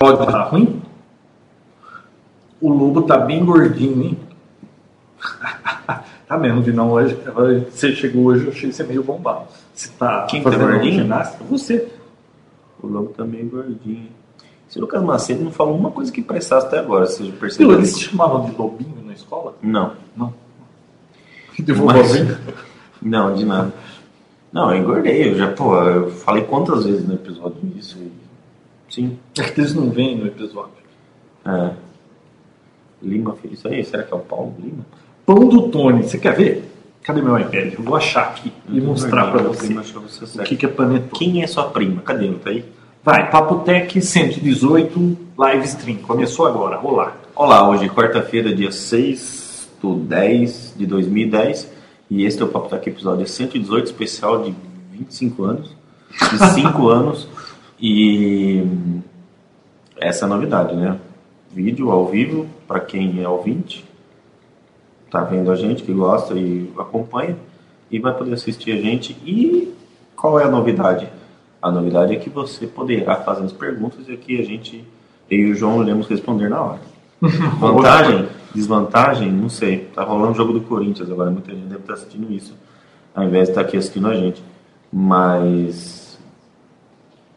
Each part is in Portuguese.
Pode estar ruim? O lobo tá bem gordinho, hein? tá mesmo, Vinão. Hoje, você chegou hoje, eu achei você meio bombado. Você tá Quem tá fazendo gordinho? ginástica? Você. O lobo tá meio gordinho. Se o Lucas Macedo não falou uma coisa que prestasse até agora, vocês perceberam? eles te chamavam de lobinho na escola? Não, Não. De? Mas- não, de nada. Não, eu engordei, eu já, pô, eu falei quantas vezes no episódio isso. Sim. É que eles não vêm no episódio. É. Lima fez isso aí? Será que é o Paulo Lima? Pão do Tony, você quer ver? Cadê meu iPad? Eu vou achar aqui e mostrar pra Minha você você o que, que é panetone. Quem é sua prima? Cadê? Não tá aí? Vai, Papotec 118 live stream. Começou agora, vou lá. Olá, hoje quarta-feira, dia 6 do 10 de 2010 e este é o Papo Tech episódio 118, especial de 25 anos, de 5 anos e essa é a novidade, né? Vídeo ao vivo, para quem é ouvinte, tá vendo a gente, que gosta e acompanha e vai poder assistir a gente e qual é a novidade? A novidade é que você poderá fazer as perguntas e aqui a gente, eu e o João iremos responder na hora. Vantagem, desvantagem, não sei. Tá rolando o jogo do Corinthians agora, muita gente deve estar assistindo isso, ao invés de estar aqui assistindo a gente. Mas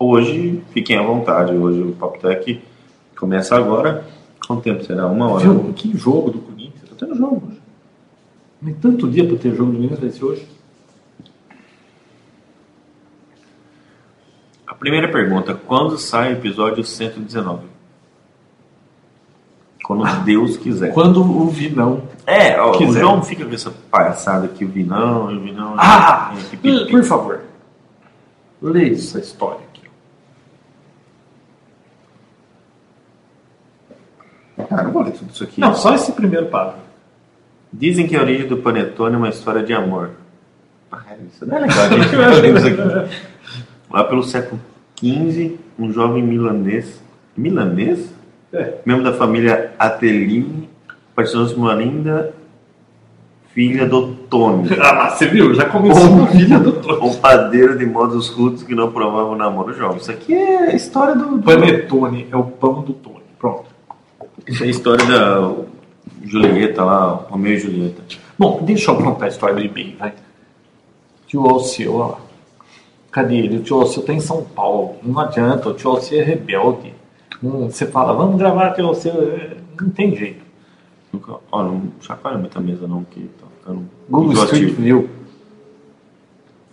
hoje, fiquem à vontade. Hoje o Papo Tech começa agora. Quanto tempo será? Uma hora? Viu? Que jogo do Corinthians? Tá tendo jogo hoje. Nem tanto dia pra ter jogo do Corinthians vai ser hoje. A primeira pergunta: quando sai o episódio 119? Quando Deus quiser. Quando o Vinão. É, ó, o Quiser. João fica com essa palhaçada que o Vinão, o Vinão. Ah! é, pipi. Por favor. Leia essa história Cara, não vou ler tudo isso aqui. Não, só esse primeiro parágrafo. Dizem que a origem do panetone é uma história de amor. Ah, isso não é legal, gente. Eu. Lá pelo século XV, um jovem milanês. Milanês? É. Membro da família Atelini, partilhou-se uma linda filha do Tony. Ah, você viu? Já começou com filha do Tony. Um padeiro de modos rudes que não provava o namoro jovem. Isso aqui é a história do. do- Panetone é o pão do Tony. Pronto. Isso é a história da Julieta lá, Romeu e Julieta. Bom, deixa eu contar a história do eBay, vai. Tio Alceu, ó lá. Cadê ele? O tio Alceu tá em São Paulo. Não adianta, o tio Alceu é rebelde. Hum, Você fala, vamos gravar tio Alceu. é, Não tem jeito. Nunca, ó, não chacoalha muita mesa não, que tá ficando Google. Street View.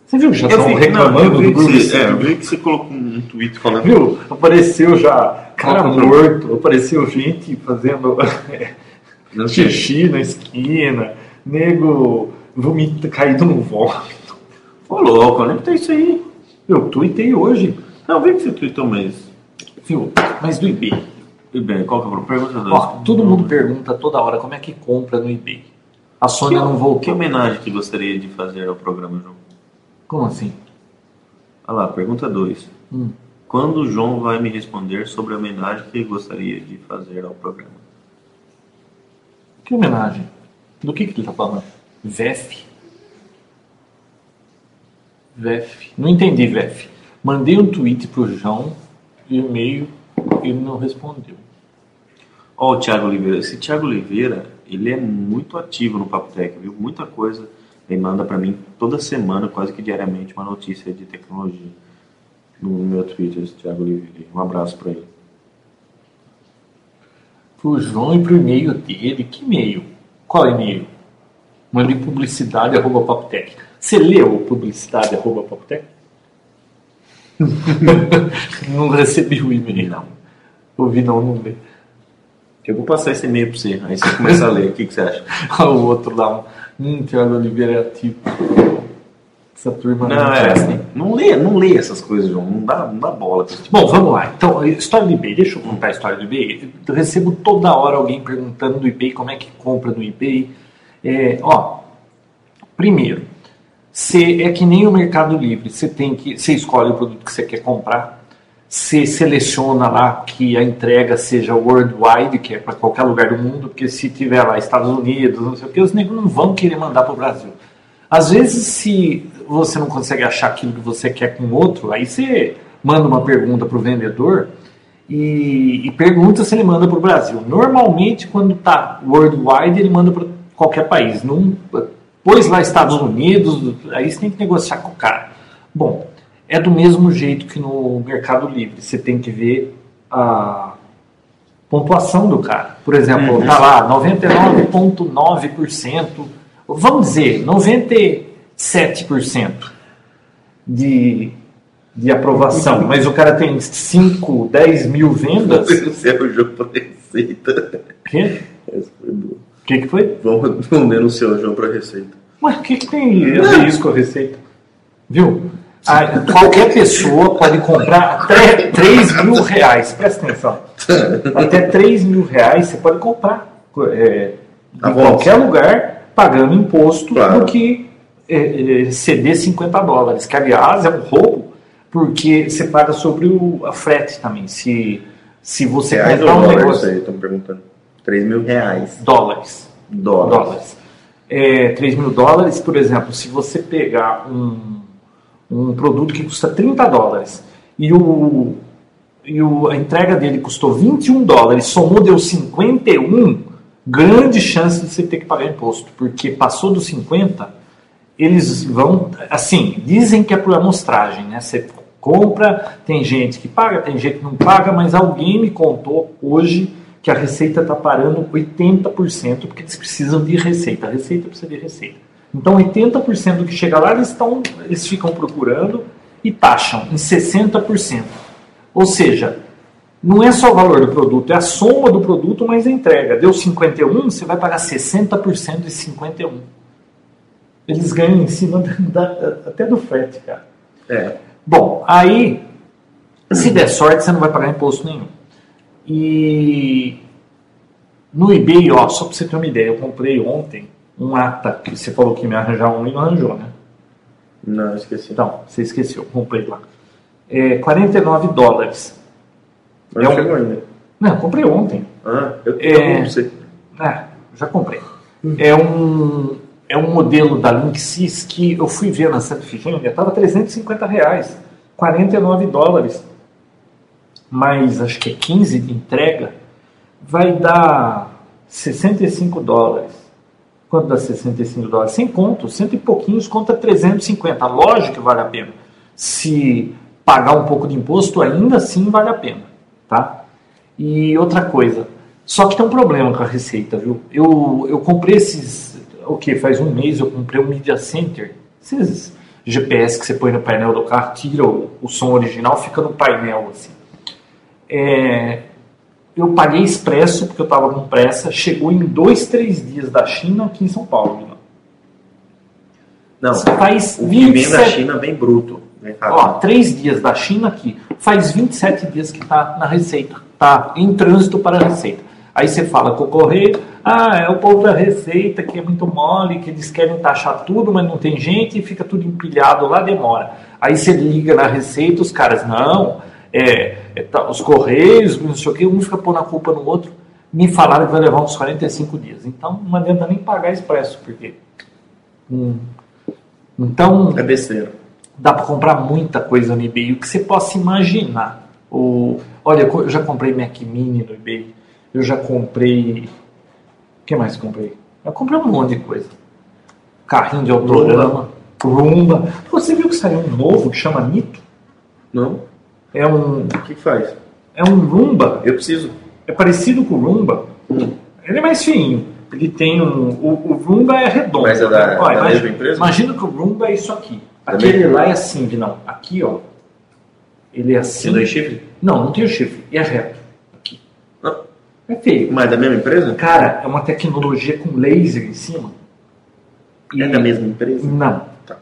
Você viu já Eu estão vi, não, reclamando eu vi do Google você, Street é, eu View? vi que você colocou um tweet falando. Viu? Apareceu já cara que morto, apareceu gente fazendo Não xixi na esquina, nego vomita, caído no vômito. Ô louco, onde é que tá isso aí? Eu tuitei hoje, Não, eu vi que você tweetou, mas. viu? Mas do eBay. Bem, qual que é a pergunta? Ó, todo mundo pergunta toda hora como é que compra no eBay. A Sônia não Que voltou. homenagem que gostaria de fazer ao programa, João? Como assim? Olha lá, pergunta 2. Hum. Quando o João vai me responder sobre a homenagem que gostaria de fazer ao programa? Que homenagem? Do que, que ele tá falando? VEF? VEF. Não entendi, VEF. Mandei um tweet pro João, e-mail, ele não respondeu. Ó, o Thiago Oliveira. Esse Thiago Oliveira, ele é muito ativo no Papo Tech, viu? Muita coisa. Ele manda pra mim toda semana, quase que diariamente, uma notícia de tecnologia no meu Twitter, Thiago Oliveira. Um abraço pra ele. Pro João e pro e-mail dele. Que e-mail? Qual e-mail? Mandei publicidade arroba papotec. Você leu publicidade arroba papotec? não recebi o e-mail. Não. Ouvi não, não lê. Eu vou passar esse e-mail pra você, aí você começa a ler. O que, que você acha? o outro lá, hum, Thiago Oliveira é ativo. Essa turma Não, não é. presta. Não lê, não lê essas coisas, João. Não dá, não dá bola Bom, vamos lá. Então, história do eBay. Deixa eu contar a história do eBay. Eu recebo toda hora alguém perguntando do eBay como é que compra no eBay. É, ó, primeiro, você é que nem o Mercado Livre. Você tem que, você escolhe o produto que você quer comprar. Você seleciona lá que a entrega seja worldwide, que é para qualquer lugar do mundo, porque se tiver lá Estados Unidos, não sei o que, os negros não vão querer mandar para o Brasil. Às vezes, se você não consegue achar aquilo que você quer com outro, aí você manda uma pergunta para o vendedor e, e pergunta se ele manda para o Brasil. Normalmente, quando está worldwide, ele manda para qualquer país. Não, pôs lá Estados Unidos, aí você tem que negociar com o cara. Bom, é do mesmo jeito que no Mercado Livre. Você tem que ver a pontuação do cara. Por exemplo, uhum. tá lá 99,9%, vamos dizer, 97% de, de aprovação, mas o cara tem 5, 10 mil vendas. É o jogo para receita. Quê? Essa foi boa. O que, que foi? Vamos, vamos denunciar o jogo para receita. Mas o que, que tem a ver isso com a receita? Viu? Ah, qualquer pessoa pode comprar até 3 mil reais. Presta atenção. Até 3 mil reais você pode comprar é, em qualquer lugar, pagando imposto, claro. do que é, é, ceder 50 dólares. Que, aliás, é um roubo, porque você paga sobre o a frete também. Se, se você reais comprar um negócio. Aí, estão perguntando. 3 mil reais. Dólares. Dólares. dólares. É, 3 mil dólares, por exemplo, se você pegar um um produto que custa 30 dólares e, o, e o, a entrega dele custou 21 dólares, somou deu 51, grande chance de você ter que pagar imposto, porque passou dos 50, eles vão, assim, dizem que é por amostragem, né? Você compra, tem gente que paga, tem gente que não paga, mas alguém me contou hoje que a receita está parando 80% porque eles precisam de receita. A receita precisa de receita. Então 80% do que chega lá eles, estão, eles ficam procurando e taxam em 60%. Ou seja, não é só o valor do produto, é a soma do produto mais a entrega. Deu 51, você vai pagar 60% de 51. Eles ganham em cima da, da, até do frete, cara. É. Bom, aí, se der sorte, você não vai pagar imposto nenhum. E no eBay, ó, só para você ter uma ideia, eu comprei ontem um ata que você falou que me arranjar um e não arranjou, né? Não, esqueci. Então, você esqueceu, comprei lá. É 49 dólares. Não é um... chegou ainda. Não, comprei ontem. Ah, eu tenho é... você. É, já comprei. Hum. É um é um modelo da Linksys que eu fui ver na Santa Efigênia, estava 350 reais, 49 dólares. Mas acho que é 15 de entrega, vai dar 65 dólares. Quanto dá 65 dólares? Sem conto, cento e pouquinhos conta 350. Lógico que vale a pena. Se pagar um pouco de imposto, ainda assim vale a pena. Tá? E outra coisa, só que tem um problema com a receita, viu? Eu, eu comprei esses, o que? Faz um mês eu comprei um Media Center. Esses GPS que você põe no painel do carro, tira o, o som original, fica no painel assim. É, eu paguei expresso, porque eu estava com pressa, chegou em dois, três dias da China aqui em São Paulo. Não, faz o 27... que vem da China vem bruto. Vem Ó, três dias da China aqui, faz 27 dias que está na Receita, está em trânsito para a Receita. Aí você fala com o correio, ah, é o povo da Receita que é muito mole, que eles querem taxar tudo, mas não tem gente e fica tudo empilhado lá, demora. Aí você liga na Receita, os caras, não, é, é, tá, os Correios, não sei o que, um fica pondo a culpa no outro. Me falaram que vai levar uns 45 dias. Então não adianta nem pagar expresso, porque. Hum, então. É besteira. Dá para comprar muita coisa no eBay, o que você possa imaginar. O, olha, eu já comprei Mac Mini no eBay, eu já comprei. O que mais comprei? Eu comprei um monte de coisa. Carrinho de autorama, Rumba. Você viu que saiu um novo que chama Nito? Não. É um. O que, faz? É um Roomba. Eu preciso. É parecido com o Roomba. Hum. Ele é mais fininho. Ele tem um. O, o Roomba é redondo. Mas é da, Olha, da imagina, mesma empresa? Imagina que o Roomba é isso aqui. Aquele lá é assim, não. Aqui, ó. Ele é assim. Tem dois chifres? Não, não tem o chifre. E é reto. Aqui. Não. É feio. Mas é da mesma empresa? Cara, é uma tecnologia com laser em cima. E... É da mesma empresa? Não. Tá.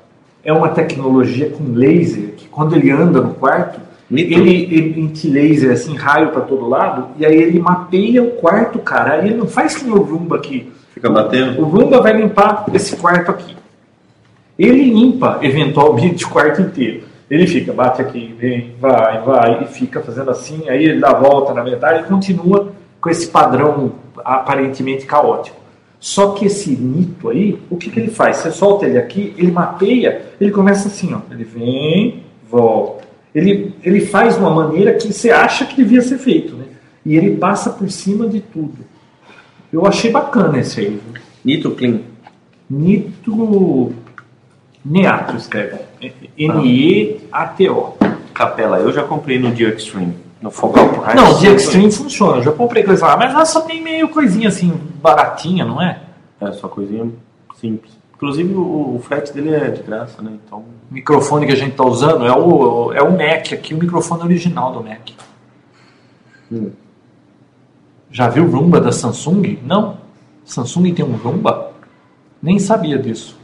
É uma tecnologia com laser que quando ele anda no quarto, ele, ele emite laser, assim, raio para todo lado, e aí ele mapeia o quarto, cara. Aí ele não faz que nem o Rumba aqui. Fica batendo. O Rumba vai limpar esse quarto aqui. Ele limpa, eventualmente, o quarto inteiro. Ele fica, bate aqui, vem, vai, vai, e fica fazendo assim, aí ele dá a volta na metade e continua com esse padrão aparentemente caótico. Só que esse mito aí, o que, que ele faz? Você solta ele aqui, ele mapeia, ele começa assim, ó. Ele vem, volta Ele, ele faz de uma maneira que você acha que devia ser feito, né? E ele passa por cima de tudo. Eu achei bacana esse aí. viu? Clean. Nitro. Neato escreve. N-E-A-T-O. Capela, eu já comprei no Dia Extreme. No Focal Price. Não, o Dia Extreme funciona. Eu já comprei coisa lá, mas lá só tem meio coisinha assim, baratinha, não é? É, só coisinha simples. Inclusive o, o frete dele é de graça, né? Então. O microfone que a gente está usando é o, é o Mac aqui, o microfone original do Mac. hum. Já viu o Roomba da Samsung? Não. Samsung tem um Roomba? Nem sabia disso.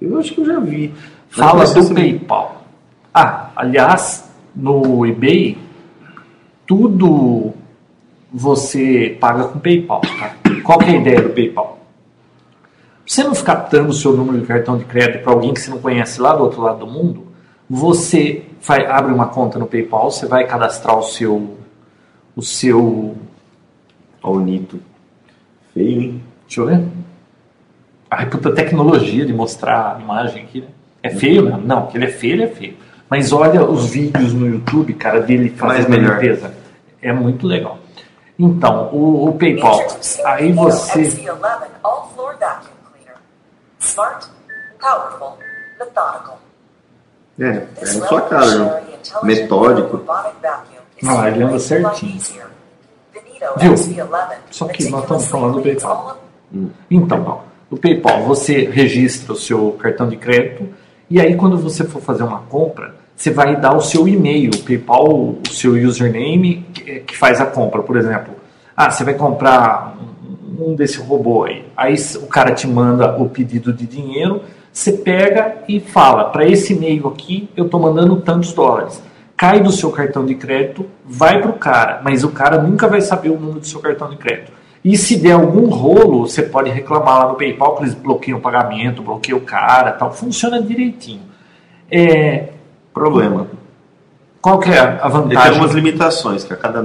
Eu acho que eu já vi. Fala do esse- PayPal. Ah, aliás, no eBay, tudo você paga com PayPal. Tá? Qual que é a ideia do PayPal? Você não ficar dando o seu número de cartão de crédito para alguém que você não conhece lá do outro lado do mundo, você vai, abre uma conta no PayPal, você vai cadastrar o seu, o seu Ó, o Nito. Feio, hein? Deixa eu ver. Ai, puta tecnologia de mostrar a imagem aqui, né? É feio mesmo? Não, que ele é feio, ele é feio. Mas olha os vídeos no YouTube, cara, dele fazendo a melhor. limpeza. É muito legal. Então, o, o PayPal. Aí você. XV11 All Floor Vacuum Cleaner. Smart, powerful, methodical. É, é na sua cara, né? Metódico. Ah, ele anda certinho. Viu? XV11 Só que nós estamos falando do PayPal. all Então, ó, o PayPal, você registra o seu cartão de crédito e aí quando você for fazer uma compra, você vai dar o seu e-mail, o PayPal, o seu username que, que faz a compra. Por exemplo, ah, você vai comprar um, desse robô aí. Aí o cara te manda o pedido de dinheiro, você pega e fala, para esse e-mail aqui eu estou mandando tantos dólares. Cai do seu cartão de crédito, vai para o cara, mas o cara nunca vai saber o número do seu cartão de crédito. E se der algum rolo, você pode reclamar lá no PayPal que eles bloqueiam o pagamento, bloqueiam o cara, tal. Funciona direitinho. É, Problema. qual que é a Ele tem vantagem? algumas limitações, que a cada,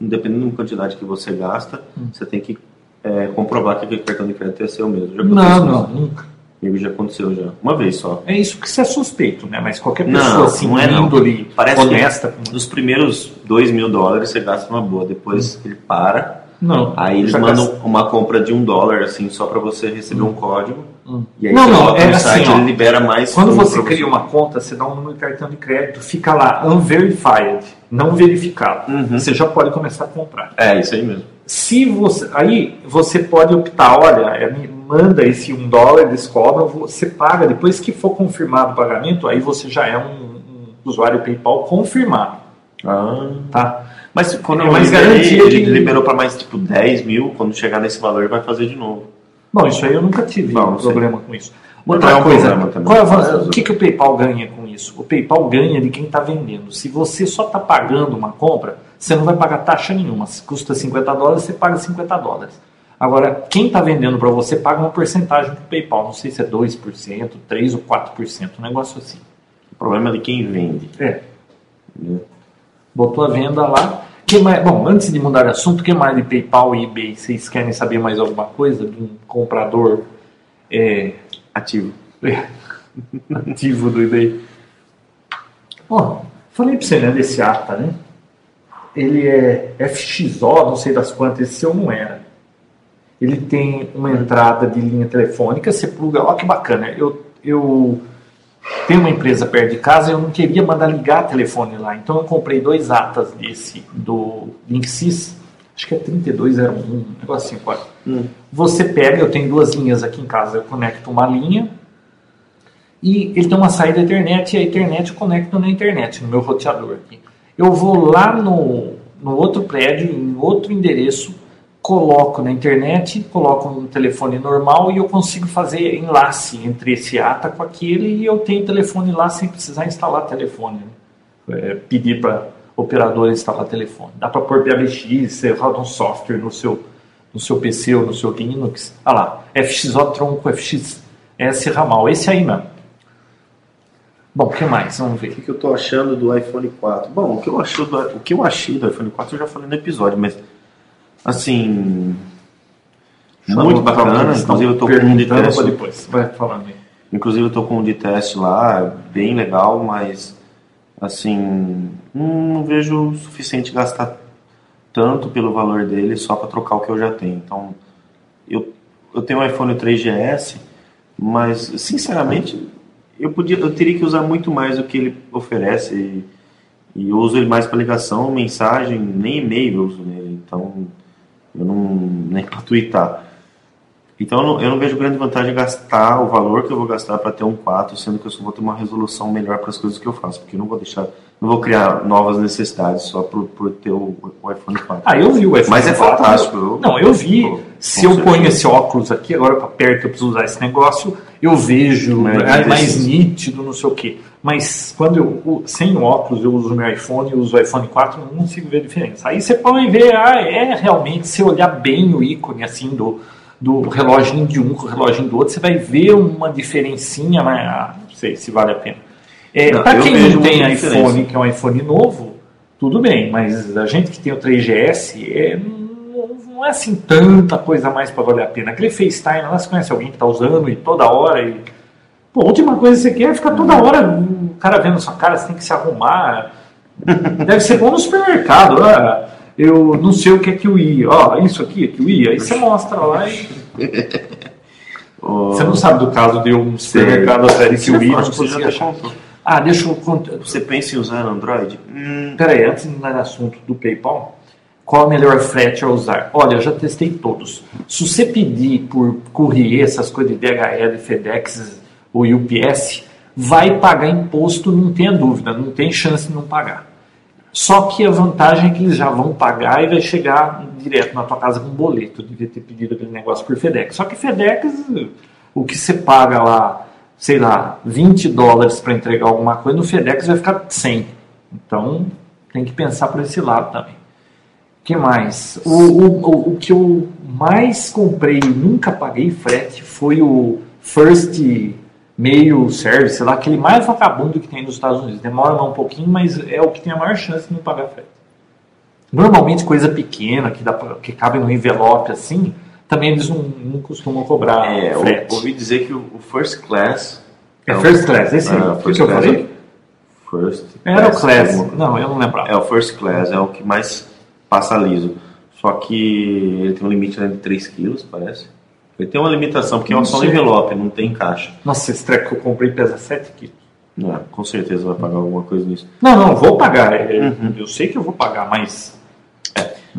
dependendo da quantidade que você gasta, Hum. você tem que é, comprovar que aquele cartão de crédito é seu mesmo. Já aconteceu Não, isso. não, nunca. Comigo já aconteceu já. Uma vez só. É isso que você é suspeito, né? Mas qualquer Não, pessoa assim, não é não. Parece honesta. que nos primeiros dois mil dólares você gasta uma boa, depois ele para, Não. aí eles mandam gastei. uma compra de um dólar, assim, só para você receber um código, Hum. e aí Não, você não, é assim, site, ó. ele libera mais Quando você cria uma conta, você dá um número de cartão de crédito, fica lá unverified, não verificado. Uhum. Você já pode começar a comprar. É, isso aí mesmo. Se você, aí você pode optar, olha, é, me manda esse um dólar, eles cobram, você paga, depois que for confirmado o pagamento, aí você já é um, um usuário PayPal confirmado, Ah. tá? Mas quando É mais garantia ele liberou para mais tipo 10 mil, quando chegar nesse valor vai fazer de novo. Bom, isso aí eu nunca tive Não, não sei. problema com isso. Outra é um coisa, problema é o que, que o PayPal ganha com isso? O PayPal ganha de quem está vendendo. Se você só está pagando uma compra, você não vai pagar taxa nenhuma. Se custa 50 dólares, você paga 50 dólares. Agora, quem está vendendo para você paga uma porcentagem para o PayPal. Não sei se é 2%, 3% ou 4%, um negócio assim. O problema é de quem vende. É, botou a venda lá. Que mais, bom, antes de mudar de assunto, o que mais de PayPal e eBay? Vocês querem saber mais alguma coisa de um comprador é, Ativo. ativo do eBay? Ó, falei pra você, né, desse ATA, né? Ele é FXO, não sei das quantas, esse seu não era. Ele tem uma entrada de linha telefônica, você pluga, ó que bacana. Eu, eu tenho uma empresa perto de casa e eu não queria mandar ligar telefone lá. Então eu comprei dois ATAs desse, do Linksys, acho que é 3201, um negócio assim, quase. Hum. Você pega, eu tenho duas linhas aqui em casa, eu conecto uma linha e ele tem uma saída internet e a internet eu conecto na internet, no meu roteador aqui. Eu vou lá no, no outro prédio, em outro endereço, coloco na internet, coloco um telefone normal e eu consigo fazer enlace entre esse ATA com aquele e eu tenho telefone lá sem precisar instalar telefone. né? É, pedir para operador instalar telefone. Dá para pôr PBX, você roda um software no seu, no seu PC ou no seu Linux. Ah lá, FXO tronco, FXS ramal, esse aí mesmo. Bom, o que mais? Vamos O ver. que, que eu tô achando do iPhone 4? Bom, o que eu, achou do, o que eu achei do iPhone 4 eu já falei no episódio, mas assim. Muito bacana, inclusive eu tô com um de teste. depois. Vai falando aí. Inclusive eu tô com um de teste lá, bem legal, mas Assim, não vejo o suficiente gastar tanto pelo valor dele só para trocar o que eu já tenho. Então, eu, eu tenho um iPhone 3GS, mas sinceramente eu podia, eu teria que usar muito mais do que ele oferece e, e eu uso ele mais para ligação, mensagem, nem e-mail eu uso nele. Então, eu não nem para twittar. Então eu não, eu não, vejo grande vantagem em gastar o valor que eu vou gastar para ter um 4, sendo que eu só vou ter uma resolução melhor para as coisas que eu faço, porque eu não vou deixar, não vou criar novas necessidades só por, por ter o, o iPhone 4. Ah, eu vi o iPhone Mas é 4, fantástico. eu- não, eu vi. Pô, Se eu ponho certeza. esse óculos aqui, agora para perto eu preciso usar esse negócio, eu vejo Mas é é mais preciso. nítido, não sei o quê. Mas quando eu, sem óculos, eu uso o meu iPhone, eu uso o iPhone 4, eu não consigo ver a diferença. Aí você pode ver, ah, é realmente, se olhar bem o ícone assim do, do reloginho de um com o reloginho do outro, você vai ver uma diferencinha, mas ah, não sei se vale a pena. É, para quem não tem iPhone, diferença. que é um iPhone novo, tudo bem, mas a gente que tem o 3GS, é, não, é assim tanta coisa a mais para valer a pena. Aquele FaceTime, lá você conhece alguém que está usando e toda hora. E, pô, a última coisa que você quer é ficar toda hora o cara vendo sua cara, você tem que se arrumar. Deve ser bom no supermercado. Ah, eu não sei o que é que eu ia. Ó, isso aqui é que eu ia. Aí você mostra lá e. Você não sabe do caso de um supermercado a série que eu ia. Você Não já até contou. Ah, deixa eu contar. Você pensa em usar Android? Hum, Peraí, antes de entrar no assunto do PayPal, qual a melhor frete a usar? Olha, eu já testei todos. Se você pedir por courrier, essas coisas de DHL, FedEx ou UPS, vai pagar imposto, não tenha dúvida, não tem chance de não pagar. Só que a vantagem é que eles já vão pagar e vai chegar direto na tua casa com boleto. Eu devia ter pedido aquele negócio por FedEx. Só que FedEx, o que você paga lá, sei lá, 20 dólares para entregar alguma coisa, no FedEx vai ficar 100. Então, tem que pensar por esse lado também. O que mais? O, o, o, o que eu mais comprei e nunca paguei frete foi o First Mail Service, sei lá, aquele mais vagabundo que tem nos Estados Unidos. Demora um pouquinho, mas é o que tem a maior chance de não pagar frete. Normalmente coisa pequena, que, dá que cabe no envelope assim, também eles não, não costumam cobrar é, eu frete. ouvi dizer que o o First Class. É First Class, esse. Ah, O que eu falei? First Era o Class. Não, eu não lembrava. É o First Class, é o que mais passa liso. Só que ele tem um limite né, de 3 quilos, parece. Ele tem uma limitação, porque é Não só um sei. envelope, não tem caixa. Nossa, esse treco que eu comprei pesa 7 quilos. Não, é, com certeza vai pagar alguma coisa nisso. Não, não, vou pagar. é, Uhum. Eu sei que eu vou pagar, mas.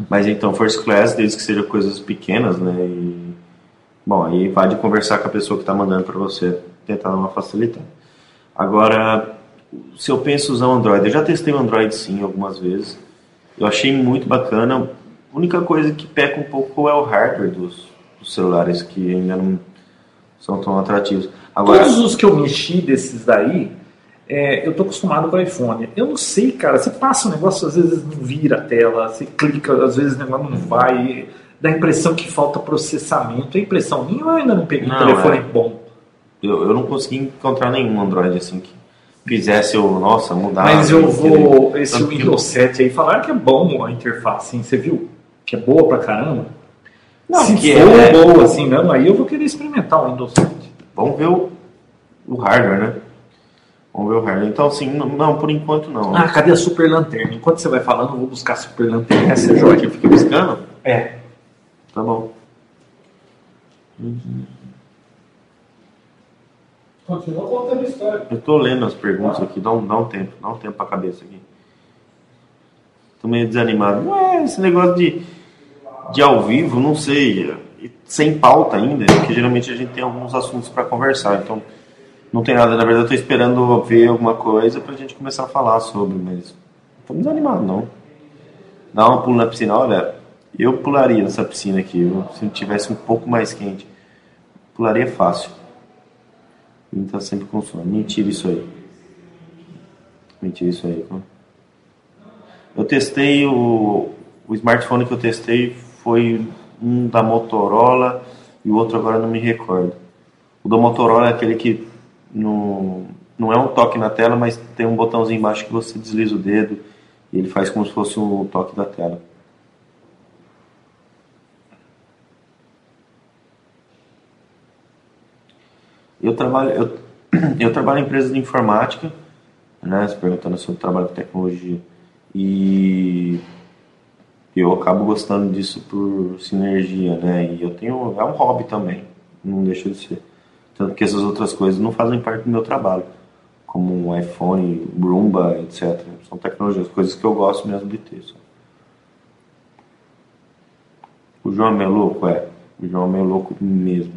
Mas então, First Class, desde que sejam coisas pequenas, né? E, bom, aí vai de conversar com a pessoa que está mandando para você, tentar dar uma facilitada. Agora, se eu penso usar o Android, eu já testei o Android sim algumas vezes. Eu achei muito bacana. A única coisa que peca um pouco é o hardware dos celulares, que ainda não são tão atrativos. Agora, Todos os que eu mexi desses daí, é, eu tô acostumado com o iPhone. Eu não sei, cara. Você passa um negócio, às vezes não vira a tela, você clica, às vezes o negócio não vai. Dá a impressão que falta processamento. É impressão minha ou eu ainda não peguei um Não, telefone é. bom? eu, eu não consegui encontrar nenhum Android assim que fizesse eu, nossa, mudar. Mas eu aquele- vou. Esse tanto que- Windows 7 aí, falaram que é bom a interface, hein? Você viu? Que é boa pra caramba. Não, Se que for é- boa assim mesmo, aí eu vou querer experimentar o Windows 7. Vamos ver o, o hardware, né? Vamos ver o hardware. Então, assim, não, não, por enquanto não. Ah, cadê a Super Lanterna? Enquanto você vai falando, eu vou buscar a Super Lanterna. Essa é joia. que fica piscando? É. Tá bom. Continua contando a história. Eu tô lendo as perguntas aqui, dá um, dá um tempo, dá um tempo pra cabeça aqui. Tô meio desanimado. Ué, esse negócio de, de ao vivo, não sei. Sem pauta ainda, porque geralmente a gente tem alguns assuntos pra conversar, então não tem nada. Na verdade, eu tô esperando ver alguma coisa pra gente começar a falar sobre, mas não desanimado, não. Dá uma pula na piscina, olha, eu pularia nessa piscina aqui, se tivesse um pouco mais quente. Pularia fácil. Ele tá sempre com sono. Mentira isso aí. Mentira isso aí. Eu testei o, o smartphone que eu testei foi um da Motorola e o outro agora não me recordo. O da Motorola é aquele que não, não é um toque na tela, mas tem um botãozinho embaixo que você desliza o dedo e ele faz como se fosse um toque da tela. Eu trabalho, eu, eu trabalho em empresa de informática né? Se perguntando sobre trabalho com tecnologia. E eu acabo gostando disso por sinergia, né? E eu tenho. É um hobby também, não deixa de ser. Tanto que essas outras coisas não fazem parte do meu trabalho, como um iPhone, Roomba, etc. São tecnologias, coisas que eu gosto mesmo de ter. Só. O João é meio louco? É. O João é meio louco mesmo.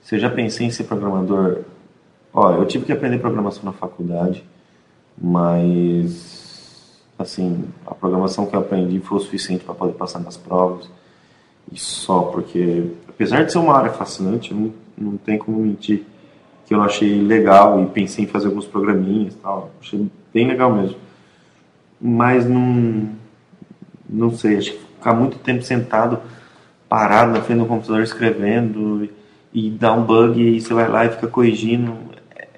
Você já pensei em ser programador? Olha, eu tive que aprender programação na faculdade, mas assim, a programação que eu aprendi foi o suficiente para poder passar nas provas. E só porque, apesar de ser uma área fascinante, não, não tem como mentir que eu achei legal e pensei em fazer alguns programinhas tal. Achei bem legal mesmo. Mas não, não sei, acho que ficar muito tempo sentado, parado na frente do computador escrevendo e, e dá um bug e você vai lá e fica corrigindo.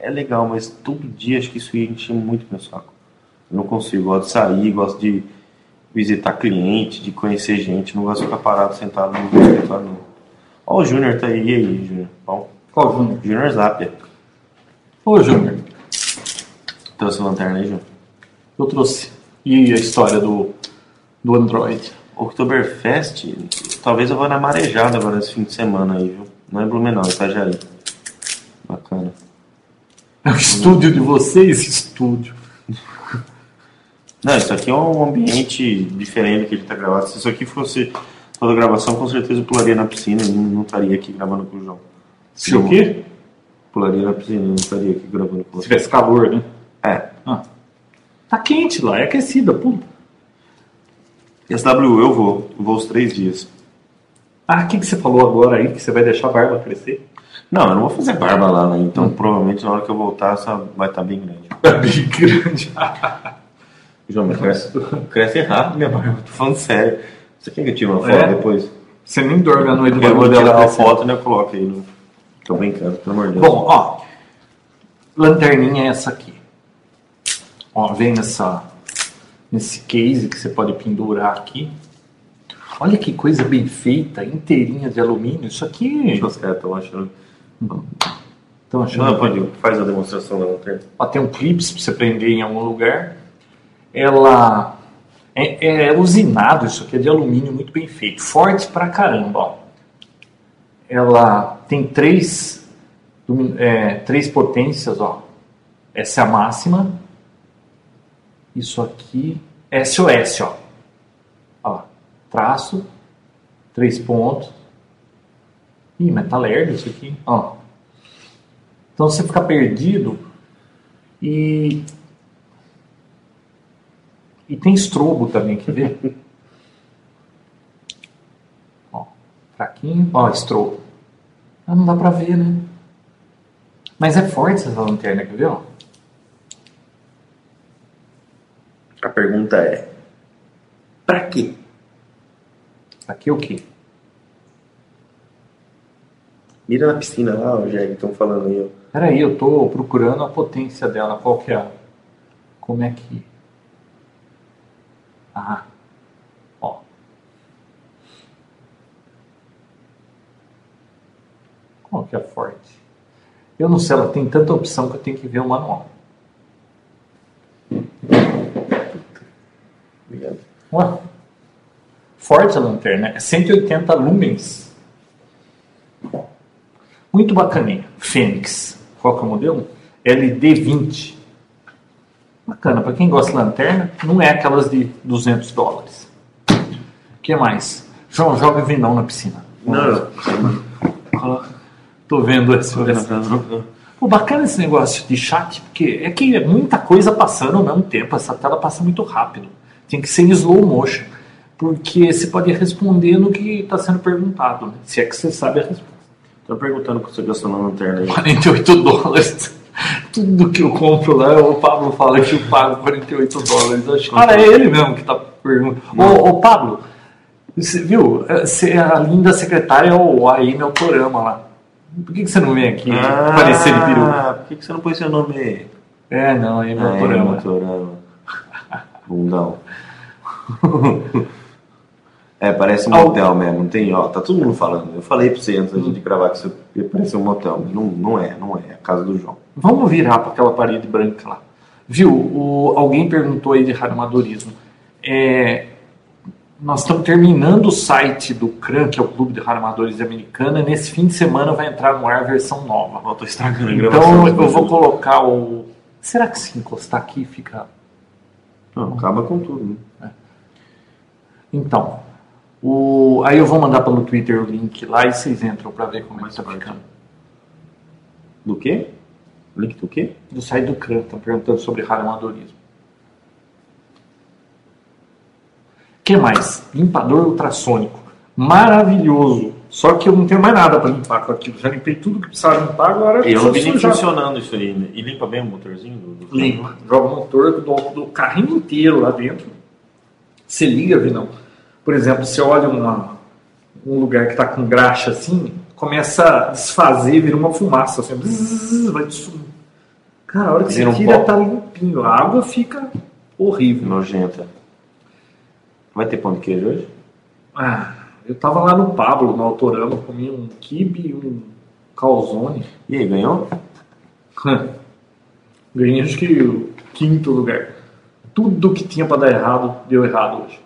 É, legal, mas todo dia acho que isso enche muito meu saco. Eu não consigo, gosto de sair, gosto de visitar cliente, de conhecer gente, não gosto de ficar parado sentado no escritório não. Ó, o Júnior tá aí, e aí, Júnior? Bom, Qual Júnior? Júnior Zapia. Ô, Júnior, Trouxe a lanterna aí, Júnior? eu trouxe. E a história do, do Android? Oktoberfest, talvez eu vá na marejada agora esse fim de semana aí, viu? Não é Blumenau, é Itajaí. Bacana. É o estúdio de vocês? Estúdio. Não, isso aqui é um ambiente diferente que ele tá gravado. Se isso aqui fosse toda gravação, com certeza eu pularia na piscina e não, estaria aqui gravando com o João. Se o quê? Pularia na piscina e não estaria aqui gravando com Se você. tivesse calor, né? É. Ah. Tá quente lá, é aquecida, pô. SW eu vou, eu vou os três dias. Ah, o que, que você falou agora aí? Que você vai deixar a barba crescer? Não, eu não vou fazer barba lá, né? Então provavelmente na hora que eu voltar essa vai estar bem grande. É bem grande. João, mas cresce, cresce rápido minha barba, tô falando sério. Você quer que eu tire uma foto É? depois? Você nem dorme à noite do Eu vou tirar uma foto e eu coloco aí no. Tô brincando, pelo amor de Deus. Bom, ó. Lanterninha é essa aqui. Ó, vem nessa, nesse case que você pode pendurar aqui. Olha que coisa bem feita, inteirinha de alumínio. Isso aqui. Os caras estão achando. Estão achando. Não, pode, faz a demonstração da lanterna. Ela tem um clips para você prender em algum lugar. Ela é, é usinado, isso aqui é de alumínio muito bem feito, forte pra caramba. Ó. Ela tem três, é, três potências, ó. Essa é a máxima. Isso aqui é SOS, ó. ó. Traço, três pontos. Ih, mas tá lerdo isso aqui, ó. Então você fica perdido e. E tem estrobo também, quer ver? ó, fraquinho, ó, estrobo. Ah, não dá pra ver, né? Mas é forte essa lanterna, quer ver? Ó? A pergunta é: pra quê? Aqui é o quê? Mira na piscina lá, o Jeg, estão falando aí, ó. Peraí, eu tô procurando a potência dela, qual que é? Como é que. Ah. Ó. Qual que é a forte? Eu não sei, ela tem tanta opção que eu tenho que ver o manual. Obrigado. Ué. Forte a lanterna, é 180 lumens. Muito bacaninha. Fênix. Qual que é o modelo? LD20. Bacana, para quem gosta de lanterna, não é aquelas de 200 dólares. O que mais? João, joga vinão na piscina. Não. Tô vendo esse- Pô, bacana esse negócio de chat, porque é que é muita coisa passando ao mesmo tempo. Essa tela passa muito rápido. Tem que ser em slow motion. Porque você pode responder no que está sendo perguntado, né? se é que você sabe a resposta. Tô perguntando o que você gastou na lanterna aí. 48 dólares. Tudo que eu compro lá, o Pablo fala que eu pago 48 dólares. Acho que cara, é ele mesmo que está perguntando. Ô, ô, Pablo, você viu? É, você- A linda secretária é o AM Autorama lá. Por que, que você não vem aqui parecer de peru? Ah, por que que você não põe seu nome? É, não, AM Ah, é, Autorama. Motorama. Bundão. É, parece um motel mesmo, não tem, ó, tá todo mundo falando. Eu falei pra você antes de gravar que isso ia parecer um motel, mas não, não é, não é, é a casa do João. Vamos virar para aquela parede branca lá. Viu? O, alguém perguntou aí de radioamadorismo. É, nós estamos terminando o site do CRAN, que é o Clube de Radioamadores Americana. Nesse fim de semana vai entrar no ar a versão nova. Ó, tô estragando a gravação. Então eu vou colocar o. Será que se encostar aqui fica. Não, acaba com tudo. né? Então. O... Aí eu vou mandar pelo Twitter o link lá e vocês entram para ver como é que está ficando. Do quê? Link do quê? Do site do CRAN, estão perguntando sobre radioamadorismo. O que mais? Limpador ultrassônico. Maravilhoso. Só que eu não tenho mais nada para limpar com aquilo. Já limpei tudo que precisava limpar, agora Eu não vi nem funcionando isso aí. né? E limpa bem o motorzinho do, do Limpa. Joga o motor do, do carrinho inteiro lá dentro. Você liga, Vinão. Por exemplo, você olha uma, um lugar que está com graxa assim, começa a desfazer, vira uma fumaça. Assim, bzzz, vai sumindo. Cara, a hora que Vira você um tira, pó. tá limpinho. A água fica horrível. Nojenta. Vai ter pão de queijo hoje? Ah, eu tava lá no Pablo, no Autorama, comi um kibe e um calzone. E aí, ganhou? Ganhei acho que o quinto lugar. Tudo que tinha para dar errado, deu errado hoje.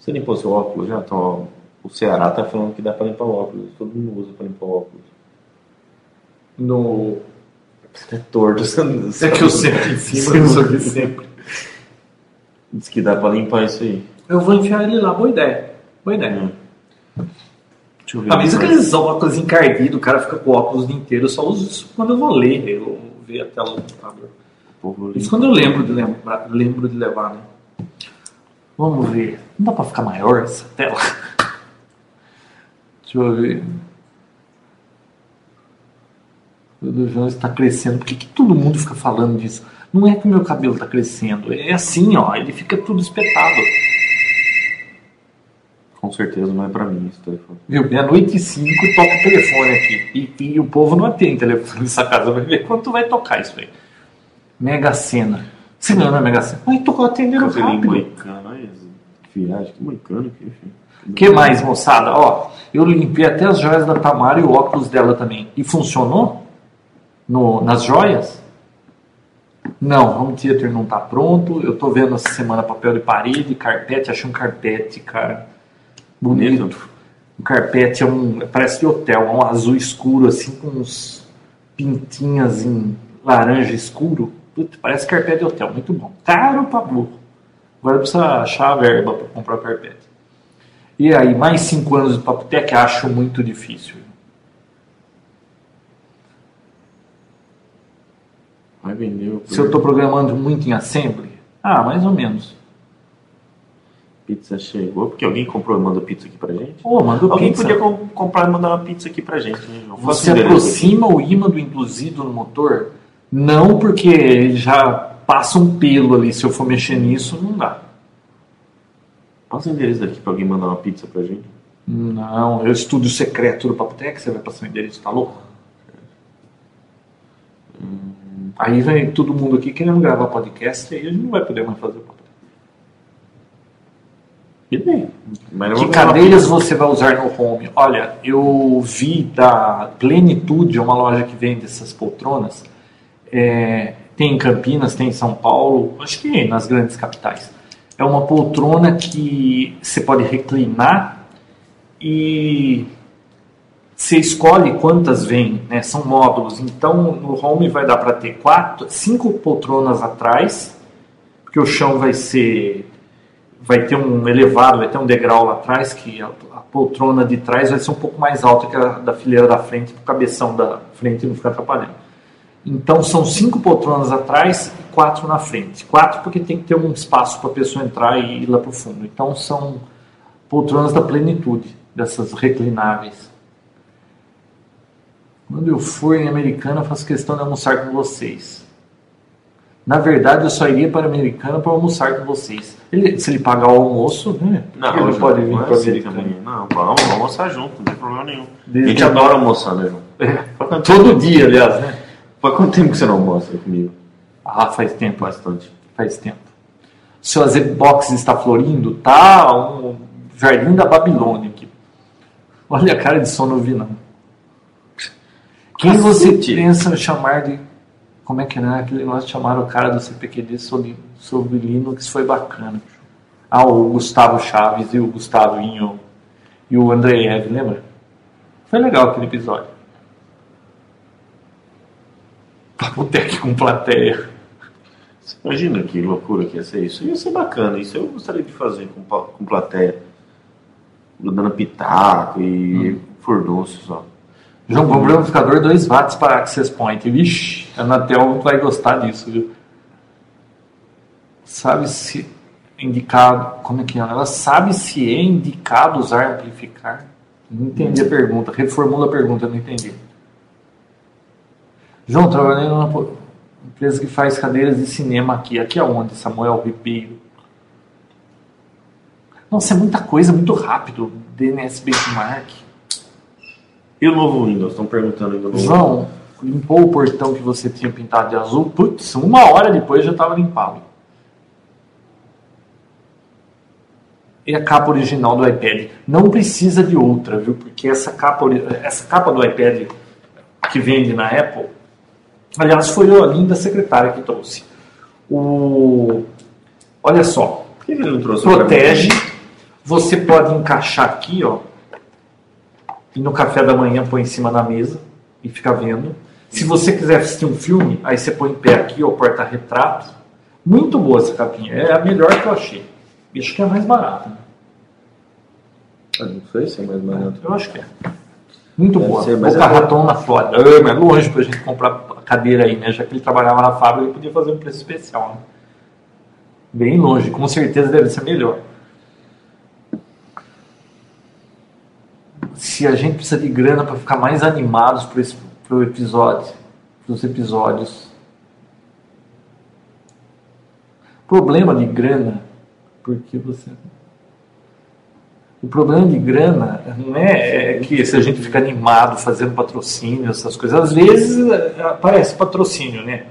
Você limpou seu óculos já? Então, o Ceará tá falando que dá pra limpar o óculos. Todo mundo usa pra limpar o óculos. No É torto. Você É que eu sempre em cima de sempre. Diz que dá pra limpar isso aí. Eu vou enfiar ele lá, boa ideia. Boa ideia. Hum. Deixa eu ver. Ah, mas aqueles óculos encardidos, o cara fica com o óculos o dia inteiro, eu só uso isso quando eu vou ler, eu vou ver a tela do computador. Isso quando eu lembro de lembrar, lembro de levar, né? Vamos ver. Não dá pra ficar maior essa tela? Deixa eu ver. O do João está crescendo. Por que, que todo mundo fica falando disso? Não é que o meu cabelo está crescendo. É assim, ó. Ele fica tudo espetado. Com certeza não é pra mim esse telefone. Viu? Meia-noite e cinco toca o telefone aqui. E, e o povo não atende telefone nessa casa. Vai ver quanto vai tocar isso aí. Mega Sena. Você ganhou na Mega Sena. Mas tocou Cabelinho rápido. moicano. Viagem. Que moicano que. O que mais, moçada? Ó, eu limpei até as joias da Tamara e o óculos dela também. E funcionou? No, nas joias? Não, home theater não tá pronto. Eu tô vendo essa semana papel de parede, carpete. Achei um carpete, cara. Bonito. Bonito. O carpete é um. Parece de hotel, é um azul escuro, assim, com uns pintinhas em laranja escuro. Putz, parece carpete de hotel, muito bom. Caro pra burro. Agora precisa achar a verba para comprar carpete. E aí, mais cinco anos de Papotec, acho muito difícil. Vai vender o Se eu estou programando muito em assembly, ah, mais ou menos. Pizza chegou. Porque alguém comprou e mandou pizza aqui pra gente? Pô, mandou Alguém pizza. podia com- comprar e mandar uma pizza aqui pra gente. Né, Você aproxima o imã do induzido no motor? Não, porque ele já passa um pelo ali. Se eu for mexer nisso, não dá. Passa o endereço daqui pra alguém mandar uma pizza pra gente. Não, eu estudo secreto do Papotec, você vai passar o endereço, tá louco? Aí vem todo mundo aqui querendo gravar podcast e aí a gente não vai poder mais fazer o Papotec. E bem. Que cadeiras você vai usar no home? Olha, eu vi da Plenitude, uma loja que vende essas poltronas. É, tem em Campinas, tem em São Paulo, acho que nas grandes capitais. É uma poltrona que você pode reclinar e você escolhe quantas vêm, né? São módulos. Então no home vai dar para ter quatro, cinco poltronas atrás, porque o chão vai ser vai ter um elevado, vai ter um degrau lá atrás, que a, poltrona de trás vai ser um pouco mais alta que a da fileira da frente, para o cabeção da frente não ficar atrapalhando. Então são cinco poltronas atrás e quatro na frente. Quatro porque tem que ter um espaço para a pessoa entrar e ir lá para o fundo. Então são poltronas da plenitude, dessas reclináveis. Quando eu for em Americana, faço questão de almoçar com vocês. Na verdade, eu só iria para a Americana para almoçar com vocês. Ele, se ele pagar o almoço, né? Não, ele pode vir é para a assim Americana. Não, vamos, almoçar junto, não tem problema nenhum. Desde a gente adora almoçar, né, João? É, todo dia, aliás, né? Faz quanto tempo que você não almoça comigo? Ah, faz tempo, Bastante. faz tempo. Seu Azebox está florindo? Tá, um Jardim da Babilônia aqui. Olha a cara de sono vi, não. Quem você pensa em chamar de. Como é que era aquele negócio de chamar o cara do CPQD sobre, sobre Linux? Foi bacana. Ah, o Gustavo Chaves e o Gustavinho e o Andreev, lembra? Foi legal aquele episódio. Papotec com plateia. Você imagina que loucura que ia ser isso? Ia ser bacana, isso eu gostaria de fazer com, com plateia. Dando pitaco e furdúncio só. João, um amplificador 2 watts para Access Point. Vixe, a Anatel vai gostar disso, viu? Sabe se indicado. Como é que é? Ela sabe se é indicado usar amplificar? Não entendi a pergunta. Reformula a pergunta, eu não entendi. João, trabalhei numa empresa que faz cadeiras de cinema aqui. Aqui aonde, Samuel Ribeiro? Nossa, é muita coisa, muito rápido. DNS Benchmark. E o novo Windows? Estão perguntando ainda João, limpou o portão que você tinha pintado de azul? Putz, uma hora depois já estava limpado. E a capa original do iPad? Não precisa de outra, viu? Porque essa capa, essa capa do iPad que vende na Apple, aliás, foi a linda secretária que trouxe. O, olha só, Por que ele não trouxe protege. Você pode encaixar aqui, ó. E no café da manhã põe em cima da mesa e fica vendo. Se você quiser assistir um filme, aí você põe em pé aqui, ó, porta-retrato. Muito boa essa capinha. É a melhor que eu achei. E acho que é a mais barata. né? Ah, não sei se é mais barato. Eu acho que é. Muito Deve boa. ser, mas Boca é- Raton na Flórida. Ah, mas longe pra gente comprar cadeira aí, né? Já que ele trabalhava na fábrica, ele podia fazer um preço especial, né? Bem longe, com certeza deve ser melhor. Se a gente precisa de grana para ficar mais animados para pro episódio, pros episódios. Problema de grana, porque você o problema de grana não é, é que se a gente fica animado fazendo patrocínio, essas coisas. Às vezes é, aparece patrocínio, né?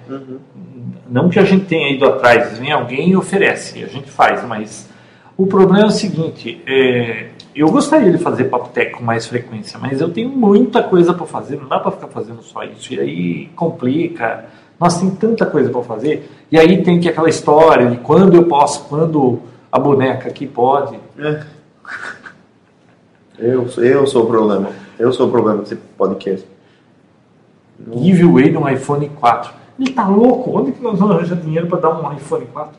Não que a gente tenha ido atrás, vem alguém e oferece, a gente faz, mas o problema é o seguinte: é, eu gostaria de fazer papo tech com mais frequência, mas eu tenho muita coisa para fazer, não dá para ficar fazendo só isso. E aí complica. Nossa, tem tanta coisa para fazer. E aí tem que aquela história de quando eu posso, quando a boneca aqui pode. É. Eu, eu sou o problema. Eu sou o problema desse podcast. giveaway de um iPhone 4. Ele tá louco? Onde que nós vamos arranjar dinheiro para dar um iPhone 4?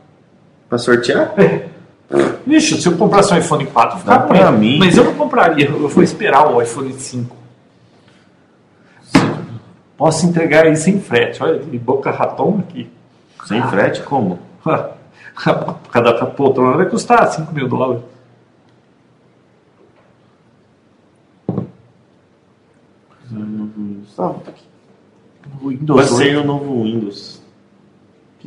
Pra sortear? É. Vixe, se eu comprasse um iPhone 4, eu ficava pra com ele. mim. Mas eu não compraria, eu vou esperar o iPhone 5. Posso entregar aí sem frete. Olha, de boca raton aqui. Sem frete? Como? Cada poltrona vai custar 5 mil dólares. Tá. O Windows Vai 8. ser o novo Windows.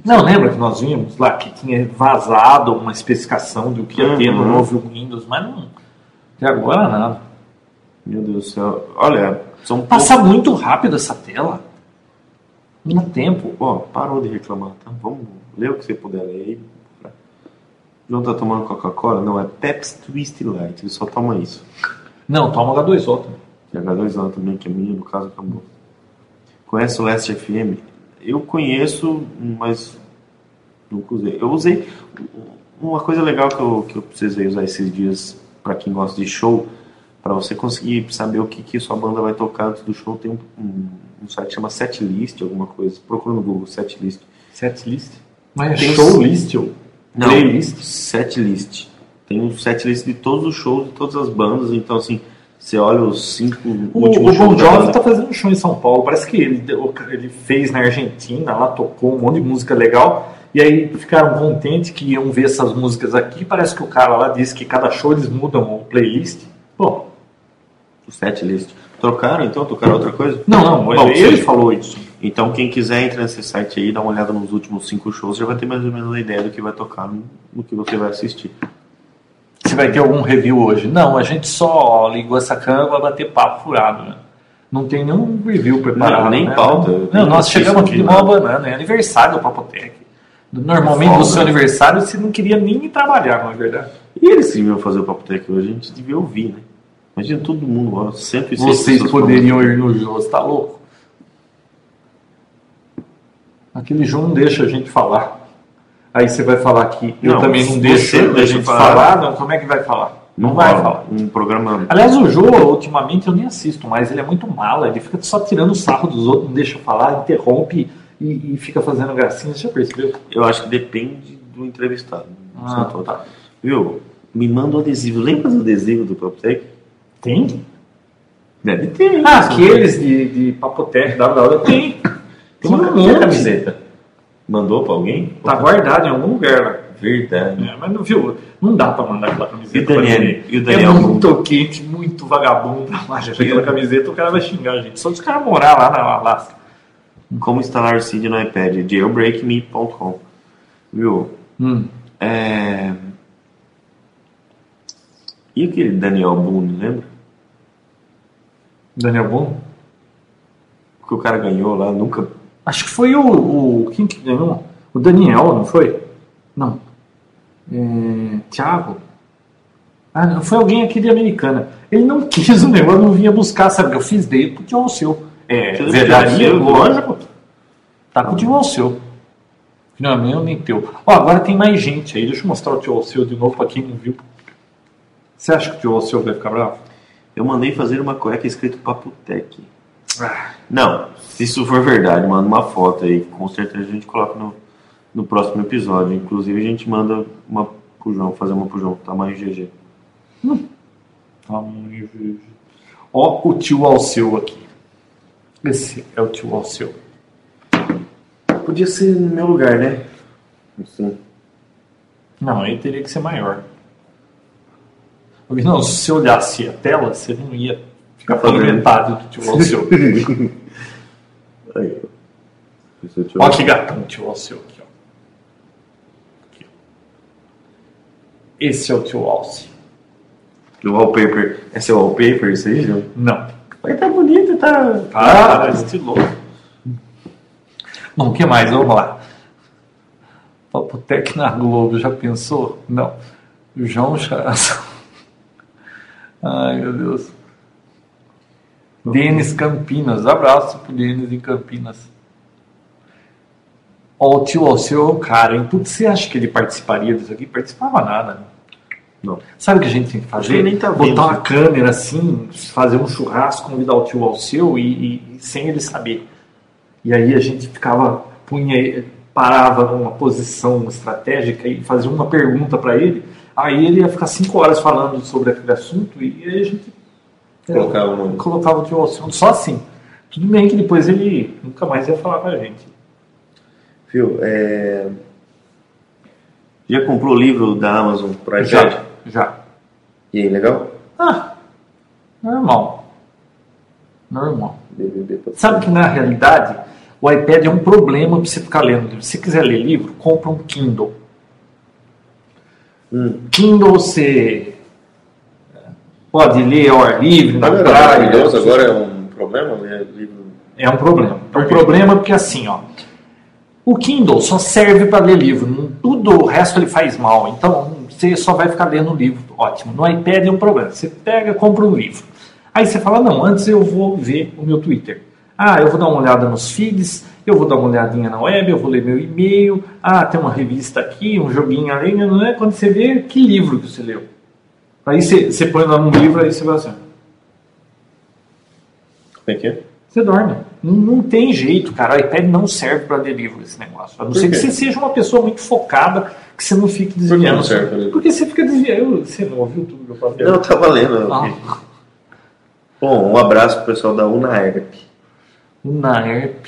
Não, lembra que nós vimos lá que tinha vazado uma especificação do que ia ter no Uhum. novo Windows, mas não. Até agora nada. Meu Deus do céu. Olha, são Passa muito rápido essa tela. Não dá tempo. Ó, parou de reclamar, tá? Vamos ler o que você puder ler aí. João tá tomando Coca-Cola? Não, é Pepsi Twist Light. Ele só toma isso. Não, toma H2O também. E H2O também, que é minha, no caso, acabou. Conhece o Last FM? Eu conheço, mas nunca usei. Eu usei uma coisa legal que eu, que eu precisei usar esses dias para quem gosta de show, para você conseguir saber o que, que sua banda vai tocar antes do show, tem um, um, um site que chama Setlist, alguma coisa. Procura no Google Setlist. Setlist. Mas é Tem show sim. list ou Não, playlist? Setlist. Tem um setlist de todos os shows, de todas as bandas, então assim, você olha os cinco O, últimos o Bon Jovi tá fazendo um show em São Paulo. Parece que ele, ele fez na Argentina, lá tocou um monte de música legal. E aí ficaram contentes que iam ver essas músicas aqui. Parece que o cara lá disse que cada show eles mudam o playlist. Pô, O setlist. Trocaram então? Tocaram outra coisa? não, não, Bom, ele, ele falou isso. Então quem quiser entrar nesse site aí, dá uma olhada nos últimos cinco shows, já vai ter mais ou menos uma ideia do que vai tocar no, no que você vai assistir. Se vai ter algum review hoje. Não, a gente só ligou essa câmera para bater papo furado, né? Não tem nenhum review preparado. Não, nem né? pauta, Não, nós chegamos aqui de mó nada. banana. É aniversário do Papotec. Normalmente no seu aniversário você não queria nem trabalhar, não é verdade? E eles que deviam fazer o Papo Tech hoje, a gente devia ouvir, né? Imagina todo mundo, ó, 106 Vocês poderiam ir no Jô, tá louco? Aquele João não deixa a gente falar. Aí você vai falar que eu Não, também não você deixo não a deixa gente falar. falar. não, como é que vai falar? Não, vai falar. Um programa. Aliás, o Jô, ultimamente, eu nem assisto mais, ele é muito mala, ele fica só tirando o sarro dos outros, não deixa falar, interrompe e, e fica fazendo gracinha, você já percebeu? Eu acho que depende do entrevistado. Ah, tá. Viu? Me manda o adesivo. Lembra do adesivo do Papo Tech? Tem? Deve ter. Ah, aqueles de, de papoter, da hora, tem. Tem Tem uma uma camiseta. camiseta. Mandou pra alguém? Tá guardado em algum lugar lá. Verdade. É, mas não viu, não dá pra mandar aquela camiseta. E o Daniel? E o Daniel? É muito quente, muito vagabundo. Mas aquela camiseta o cara vai xingar a gente. Só se os caras morar lá na Alasca. Como instalar Seed no iPad? jailbreakme.com. Viu? Hum. É... E aquele Daniel Boone, lembra? Daniel Bom? Que o cara ganhou lá, nunca. Acho que foi o, o. Quem que ganhou? O Daniel, não foi? Não. É, Thiago? Ah, não, foi alguém aqui de Americana. Ele não quis o negócio, não vinha buscar, sabe? o Eu fiz dele pro Tio Alceu. É, Você Alceu? lógico. Tá com o Tio Alceu. Não é meu nem teu. Ó, agora tem mais gente aí. Deixa eu mostrar o Tio Alceu de novo pra quem não viu. Você acha que o Tio Alceu vai ficar bravo? Eu mandei fazer uma cueca escrito Papotec. Não, se isso for verdade, manda uma foto aí. Com certeza a gente coloca no, no próximo episódio. Inclusive a gente manda uma pro João, fazer uma pro João, tamanho GG. tamanho de- Ó, o Tio Alceu aqui. Esse é o Tio Alceu. Podia ser no meu lugar, né? Assim. Não, aí teria que ser maior. Porque não, se você olhasse a tela, você não ia ficar falando metade do tio Alceu. Aí, ó. Tio Olha que gatão o tio Alceu aqui, ó. Aqui. Esse é o tio Alce. O wallpaper. Esse é o wallpaper, isso aí, João? Não. Mas tá bonito, tá. Ah, estiloso. Bom, o que mais? Vamos lá. Papotec na Globo, já pensou? Não. João já... Ai, meu Deus. Denis Campinas. Abraço pro Denis em Campinas. Ó, o tio Alceu é um cara, hein? Putz, você acha que ele participaria disso aqui? Participava nada, né? Não. Sabe o que a gente tem que fazer? Nem tá vendo, Botar uma né? câmera assim, fazer um churrasco, convidar o tio Alceu e, e- e sem ele saber. E aí a gente ficava, punha, parava numa posição estratégica e fazia uma pergunta para ele. Aí ele ia ficar cinco horas falando sobre aquele assunto e aí a gente Colocava o nome. colocava o tio Alceu só assim. Tudo bem que depois ele nunca mais ia falar com a gente. Viu? É... Já comprou o livro da Amazon pro iPad? Já, já. E aí, legal? Ah, normal. Normal. Sabe que na realidade o iPad é um problema para você ficar lendo livro. Se quiser ler livro, compra um Kindle. Hum. Kindle você pode ler ao ar livre, na Não praia. maravilhoso, agora é um problema ler livro. É um problema. É um problema porque assim, ó. O Kindle só serve para ler livro, tudo o resto ele faz mal. Então você só vai ficar lendo livro, ótimo. No iPad é um problema. Você pega, compra um livro. Aí você fala, não, antes eu vou ver o meu Twitter. Ah, eu vou dar uma olhada nos feeds, eu vou dar uma olhadinha na web, eu vou ler meu e-mail. Ah, tem uma revista aqui, um joguinho ali, não é? Quando você vê, que livro que você leu? Aí você, põe lá num livro, aí você vai assim, Como é que é? você dorme. Não, não tem jeito, cara. O iPad não serve para ler livro esse negócio. A não Por ser que você seja uma pessoa muito focada, que você não fique que desviando. não serve pra ler? Porque você fica desviando. Você não ouviu tudo que eu falei? Não, eu tava lendo. Ah. Bom, um abraço pro pessoal da UNAERP. Unaerp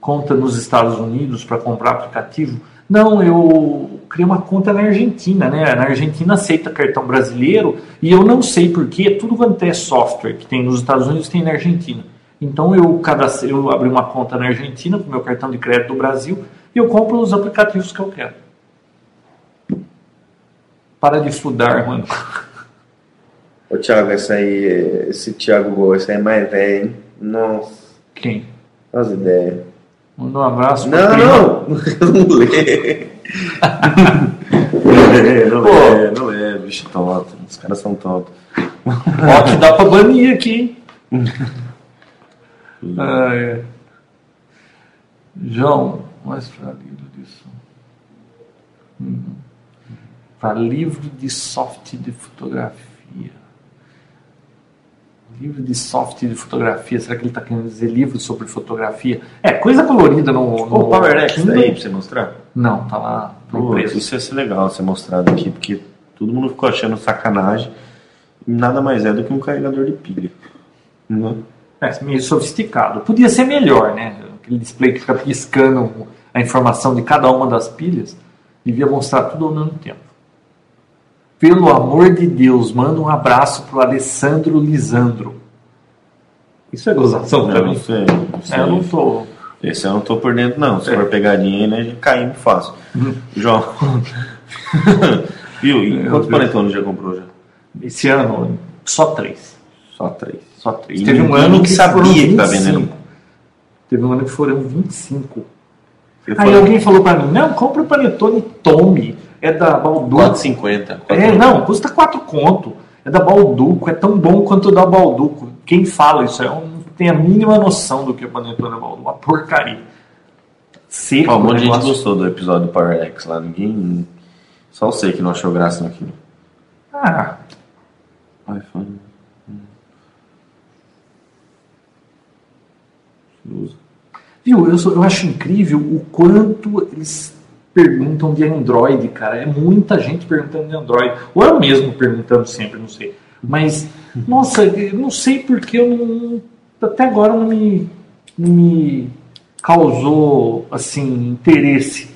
conta nos Estados Unidos para comprar aplicativo. Não, eu criei uma conta na Argentina, né? Na Argentina aceita cartão brasileiro e eu não sei porquê, tudo quanto é software que tem nos Estados Unidos tem na Argentina. Então eu, cadastrei, eu abri uma conta na Argentina com meu cartão de crédito do Brasil e eu compro os aplicativos que eu quero. Para de estudar, mano. Ô Thiago, essa aí, esse Thiago esse aí é mais velho, hein? Nossa, Quem? as ideias. Manda um abraço pro Não, primo. não, não lê. não lê, não Pô. lê, não lê, bicho tonto. Os caras são. Ó, que dá pra banir aqui, hein? Ah, é. João, mais para livro disso. Hum. Para livro de soft de fotografia. Livro de soft de fotografia. Será que ele está querendo dizer livro sobre fotografia? É, coisa colorida no. no O Power X Kindle. daí pra você mostrar? Não, tá lá no preço. isso ia ser legal ser mostrado aqui, porque todo mundo ficou achando sacanagem. Nada mais é do que um carregador de pilha. Não. É, meio sofisticado. Podia ser melhor, né? Aquele display que fica piscando a informação de cada uma das pilhas. Devia mostrar tudo ao mesmo tempo. Pelo amor de Deus, manda um abraço pro Alessandro Lisandro. Isso é gozação Não, pra mim? sei. Não sei. É, eu não tô. Esse eu não tô por dentro, não. Se É. for pegadinha né, caímos fácil. João. Viu? E Meu quantos panetones já comprou já? Esse ano, só três. Só três. Só três. E Teve um ano que sabia foram que tá 25. vendendo. Teve um ano que foram 25. Você Aí falou alguém falou pra mim, não, compra o panetone Tommy. É da Balduco. 4,50. É, não, custa 4 conto. É da Balduco, é tão bom quanto da Balduco. Quem fala isso é um, não tem a mínima noção do que é o panetone da Balduco. Uma porcaria. Seco. Ó, um monte de gente gostou do episódio do Power X lá. Ninguém. Só sei que não achou graça naquilo. Ah, iPhone. Usa. viu, eu, sou- eu acho incrível o quanto eles perguntam de Android, cara. É muita gente perguntando de Android. Ou eu mesmo perguntando sempre, não sei. Mas, nossa, eu não sei porque eu não. Até agora não me, não me causou, assim, interesse.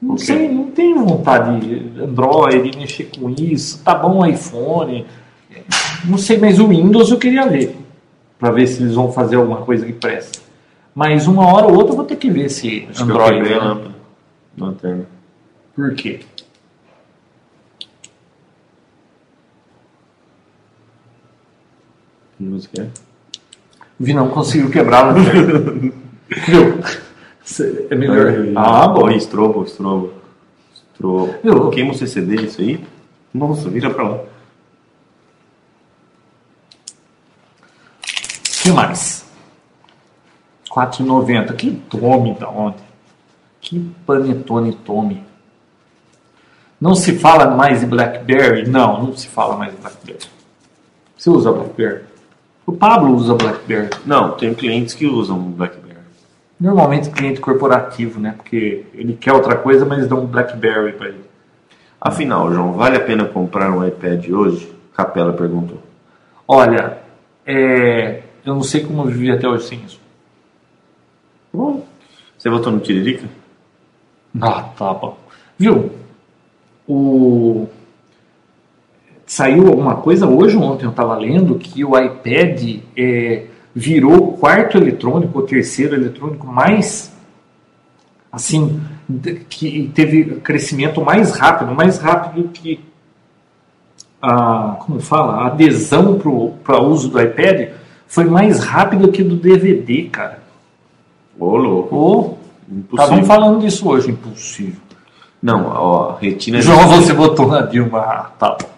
Não Ok. sei, não tenho vontade de Android, mexer com isso. Tá bom o iPhone. Não sei, mas o Windows eu queria ver. Pra ver se eles vão fazer alguma coisa que presta. Mas uma hora ou outra eu vou ter que ver esse Acho que eu Android. a né? Lanterna. Por quê? Que música é? Vi não conseguiu quebrar. Viu? É melhor. Ah, bom. Oi, estrobo, estrobo. Estrobo. Eu- Queima o CCD isso aí? Nossa, vira pra lá. O que mais? 4,90. Que tome da onde? Que panetone tome. Não se fala mais de Blackberry? Não, não se fala mais de Blackberry. Você usa Blackberry? O Pablo usa Blackberry. Não, tem clientes que usam BlackBerry. Normalmente cliente corporativo, né? Porque ele quer outra coisa, mas dão um Blackberry para ele. Afinal, João, vale a pena comprar um iPad hoje? Capela perguntou. Olha, é, eu não sei como eu vivi até hoje sem isso. Você votou no Tiririca? Ah, tá bom. Viu? O... Saiu alguma coisa hoje ou ontem eu estava lendo que o iPad é, virou o quarto eletrônico, o terceiro eletrônico mais assim que teve crescimento mais rápido, mais rápido que a como fala, a adesão para o uso do iPad foi mais rápido que do DVD, cara. Ô, louco. Ou Impossível. estavam falando disso hoje, impossível. Não, ó, retina... João, você botou na Dilma. Ah, tá bom.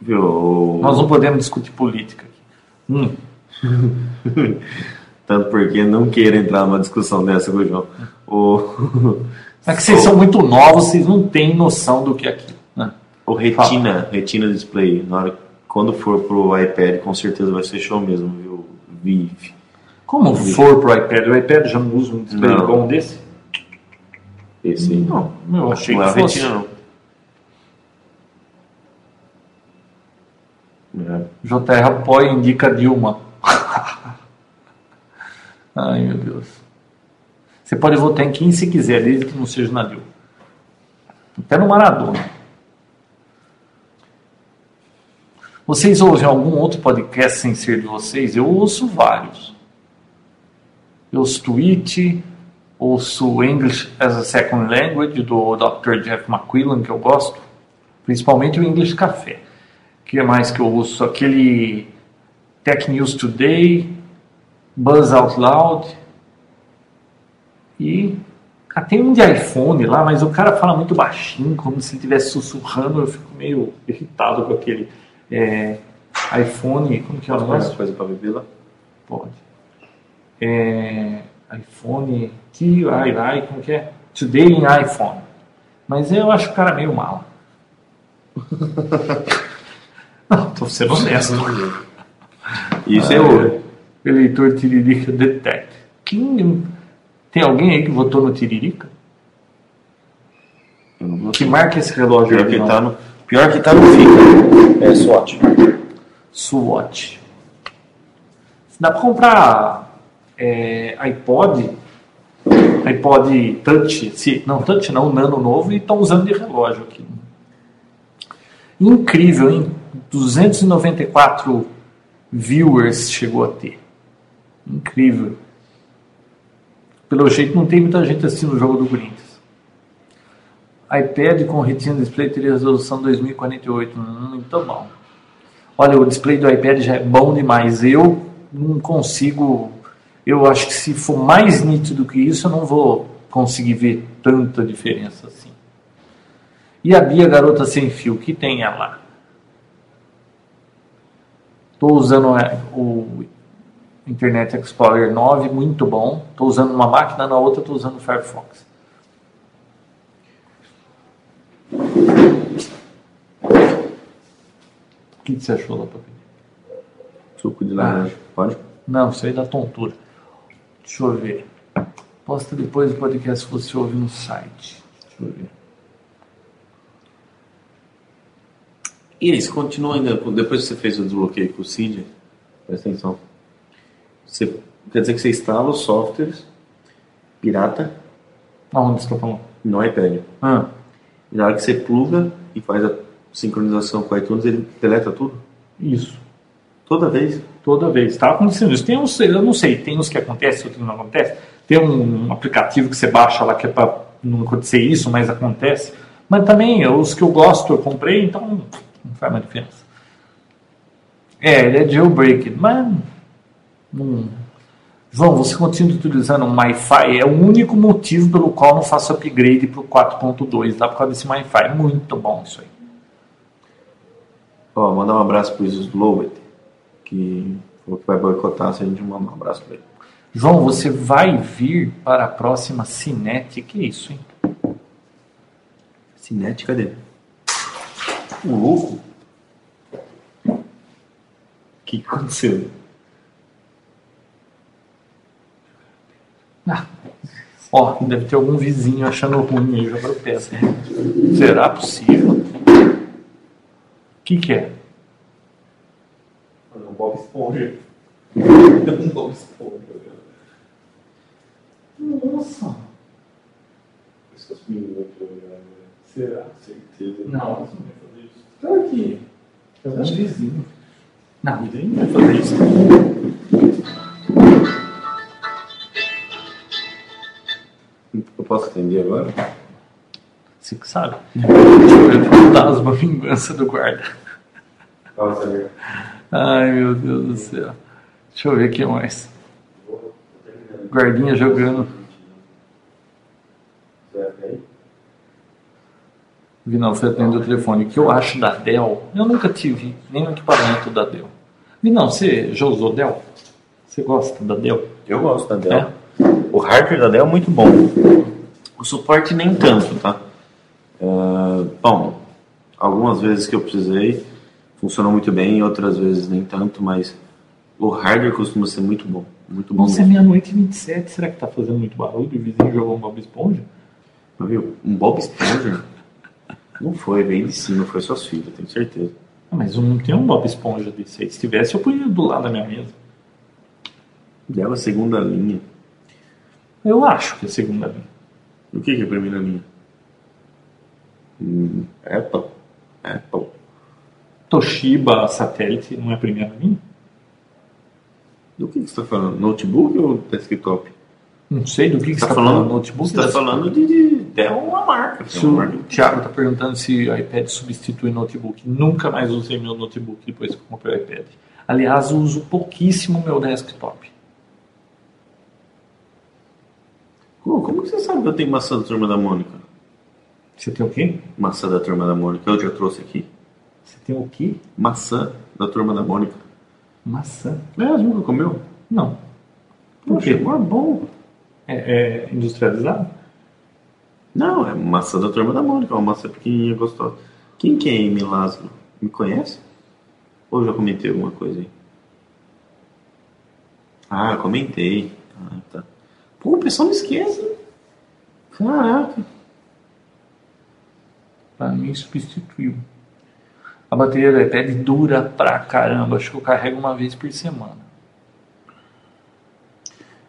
Viu? Nós não podemos discutir política aqui. Hum. Tanto porque não queira entrar numa discussão dessa com o João. O, É que vocês são muito novos, vocês não têm noção do que é aquilo. Né? o Retina, Retina Display, na hora, quando for pro iPad, com certeza vai ser show mesmo, viu? VIF. Como for pro iPad, o iPad já não usa um display Não. bom desse? Esse aí. Não, eu achei não é que o fosse. Retina, não. É. JR apoia e indica Dilma. Ai, meu Deus. Você pode votar em quem se quiser, desde que não seja na Dilma. Até no Maradona. Vocês ouvem algum outro podcast sem ser de vocês? Eu ouço vários. Eu ouço Twitch, ouço English as a Second Language do Dr. Jeff McQuillan, que eu gosto. Principalmente o English Café. O que mais que eu ouço? Aquele Tech News Today, Buzz Out Loud. E ah, tem um de iPhone lá, mas o cara fala muito baixinho, como se ele estivesse sussurrando. Eu fico meio irritado com aquele é, iPhone. Como que é o negócio? coisa pra beber lá? Pode. É, iPhone, que vai, vai, como que é? Today in iPhone. Mas eu acho o cara meio mal. Não, tô sendo honesto. Isso é Ah, ouro. Eleitor Tiririca Detect. Quem, tem alguém aí que votou no Tiririca? Que marca esse relógio Pior aí, que não? tá no. Pior que tá no FICA. É SWAT. Swatch. Dá pra comprar é, iPod, iPod Touch, se, não Touch não, Nano novo, e estão usando de relógio aqui. Incrível, hein? 294 viewers chegou a ter. Incrível. Pelo jeito não tem muita gente assistindo o jogo do Corinthians. iPad com Retina Display teria resolução 2048. Hum, muito bom. Olha, o display do iPad já é bom demais. Eu não consigo. Eu acho que se for mais nítido que isso, eu não vou conseguir ver tanta diferença assim. E a Bia Garota Sem Fio, que tem ela? Estou usando é, o Internet Explorer 9, muito bom. Estou usando uma máquina, na outra estou usando o Firefox. O que você achou lá, Papi? Suco de laranja. Pode? Não, isso aí dá tontura. Deixa eu ver. Posta depois do podcast se você ouvir no site. Deixa eu ver. E aí, você continua ainda, depois que você fez o desbloqueio com o CID, presta atenção. Você, quer dizer que você instala os softwares pirata Aonde você está falando? no iPad. Ah, E na hora que você pluga e faz a sincronização com o iTunes, ele deleta tudo? isso. Toda vez? Toda vez. Está acontecendo isso. Tem uns, eu não sei, tem uns que acontece, outros não acontece. Tem um aplicativo que você baixa lá que é para não acontecer isso, mas acontece. Mas também, os que eu gosto, eu comprei, então não faz mais diferença. É, ele é jailbreak, mas não. João, você continua utilizando o MiFi, é o único motivo pelo qual não faço upgrade para o 4.2, lá por causa desse MiFi. Muito bom isso aí. Ó, mandar um abraço pro Slowet, que falou que vai boicotar se a gente mandar um abraço pra ele. João, você vai vir para a próxima Cinete. Que isso, hein? Cinete, cadê? O louco? O que aconteceu? Ah, ó, deve ter algum vizinho achando ruim aí jogar o peça. Será possível? O que, que é? Bob Esponja. um Bob Esponja. Nossa! Essas meninas que olharam, né? Será? Certeza. Não, não vai fazer isso. Será que é um vizinho? Não, ninguém vai fazer isso. Eu posso atender agora? Você que sabe. O fantasma, vingança do guarda. Samir. Ai, meu Deus do céu. Deixa eu ver o que mais. Guardinha jogando. Vi não, foi atendendo o telefone. O que eu acho da Dell? Eu nunca tive nenhum equipamento da Dell. Vi não, você já usou Dell? Você gosta da Dell? Eu gosto da Dell. O hardware da Dell é muito bom. O suporte nem tanto, tá? Ah, bom, algumas vezes que eu precisei funcionou muito bem, outras vezes nem tanto, mas o hardware costuma ser muito bom. Muito bom Nossa, é meia-noite e 27. Será que tá fazendo muito barulho? O vizinho jogou um Bob Esponja? Mas, Viu? Um Bob Esponja? Não foi, veio de cima, foi suas filhas, tenho certeza. Ah, mas não tem um Bob Esponja desse aí. Se tivesse, eu punha do lado da minha mesa. Dell é a segunda linha. Eu acho que é a segunda linha. O que que é a primeira linha? Hum, Apple. Apple. Toshiba satélite não é a primeira linha? Do que, que você está falando? Notebook ou desktop? Não sei do que, que Você está está falando, falando. Notebook você tá da- falando de, de Dell, uma marca. Se uma marca. o Thiago está perguntando se o iPad substitui notebook. Nunca mais usei meu notebook depois que comprei o iPad. Aliás, uso pouquíssimo meu desktop. Como que você sabe que eu tenho maçã da turma da Mônica? Você tem o quê? Maçã da turma da Mônica, eu já trouxe aqui. Você tem o quê? Maçã da turma da Mônica. Maçã. É, nunca comeu? Não. Por Poxa, é bom. É, é industrializado? Não, é maçã da turma da Mônica, uma maçã pequenininha gostosa. Quem que é Amy Laszlo? Me conhece? Ou já comentei alguma coisa aí? Ah, comentei. Ah, tá. Pô, o pessoal não esquece. Caraca. Pra mim substituiu. A bateria do iPad dura pra caramba. Acho que eu carrego uma vez por semana.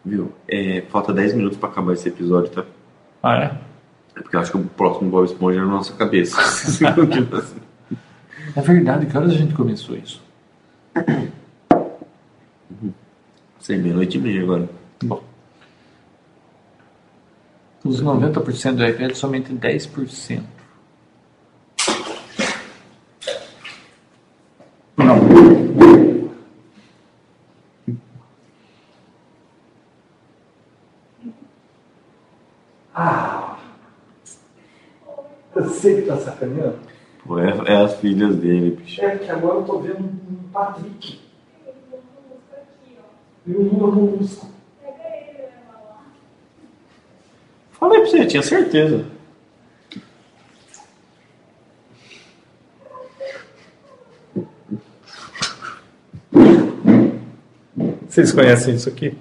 Viu? É, falta 10 minutos pra acabar esse episódio, tá? Ah, é? É porque eu acho que o próximo Bob Esponja é na nossa cabeça. Continuar assim. É verdade. Que horas a gente começou isso? Sei, meia-noite e meia agora. Bom. Dos 90% do iPad, somente 10%. Sei que tá sacaneando. Pô, é, é as filhas dele, bicho. É que agora eu tô vendo um Patrick. E o Lula Molusco. Falei pra você, tinha certeza. Vocês conhecem isso aqui?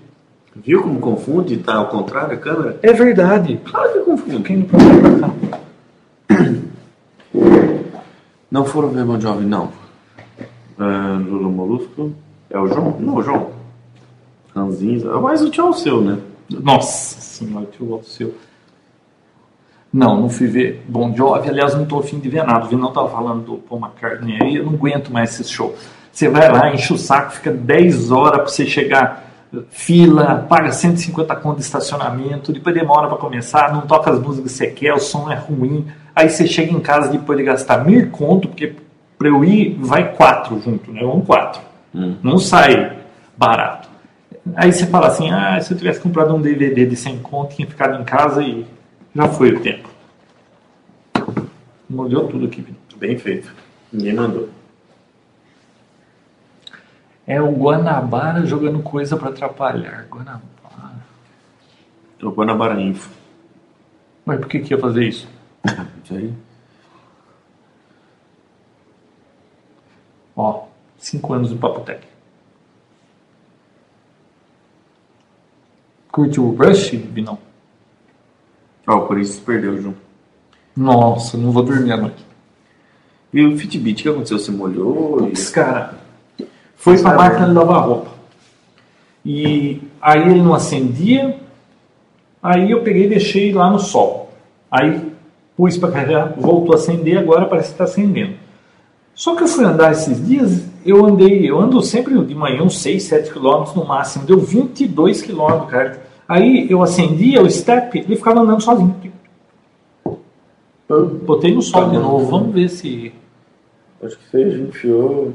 Viu como confunde? Tá ao contrário a câmera? É verdade. Claro que confunde. Quem não pode pra cá? Não foram ver Bon Jovi, não. Ah, Lula Molusco. É o João? Não, o João. Ranzinza. Mas o tchau é o seu, né? Nossa senhora, tio Alceu. Não, não fui ver Bon Jovi. Aliás, não tô afim de ver nada. O Vinão tava falando do Paul McCartney aí. Eu não aguento mais esse show. Você vai lá, enche o saco, fica 10 horas pra você chegar, fila, paga 150 conto de estacionamento, depois demora pra começar, não toca as músicas que você quer, o som é ruim. Aí você chega em casa depois de gastar mil conto, porque pra eu ir, vai quatro junto, né? Vão quatro. Não sai barato. Aí você fala assim, ah, se eu tivesse comprado um DVD de 100 conto, tinha ficado em casa e já foi o tempo. Molhou tudo aqui. Bem feito. Ninguém mandou. É o Guanabara jogando coisa pra atrapalhar. Guanabara. Eu vou na Bara Info. Mas por que, que ia fazer isso? Isso aí. Ó, cinco anos do Papo Tech. Curtiu o Rush, Vinão? Ó, o Corinthians perdeu, João. Nossa, não vou dormir à noite. E o Fitbit, o que aconteceu? Você molhou? Putz, cara, foi pra máquina de lavar roupa. E aí ele não acendia, aí eu peguei e deixei lá no sol. Aí pus para carregar, voltou a acender, agora parece que está acendendo. Só que eu fui andar esses dias, eu andei, eu ando sempre de manhã uns 6, 7 quilômetros no máximo, deu 22 quilômetros, cara. Aí eu acendia o step e ficava andando sozinho. Eu botei no sol de novo, vamos ver se Acho que você enfiou.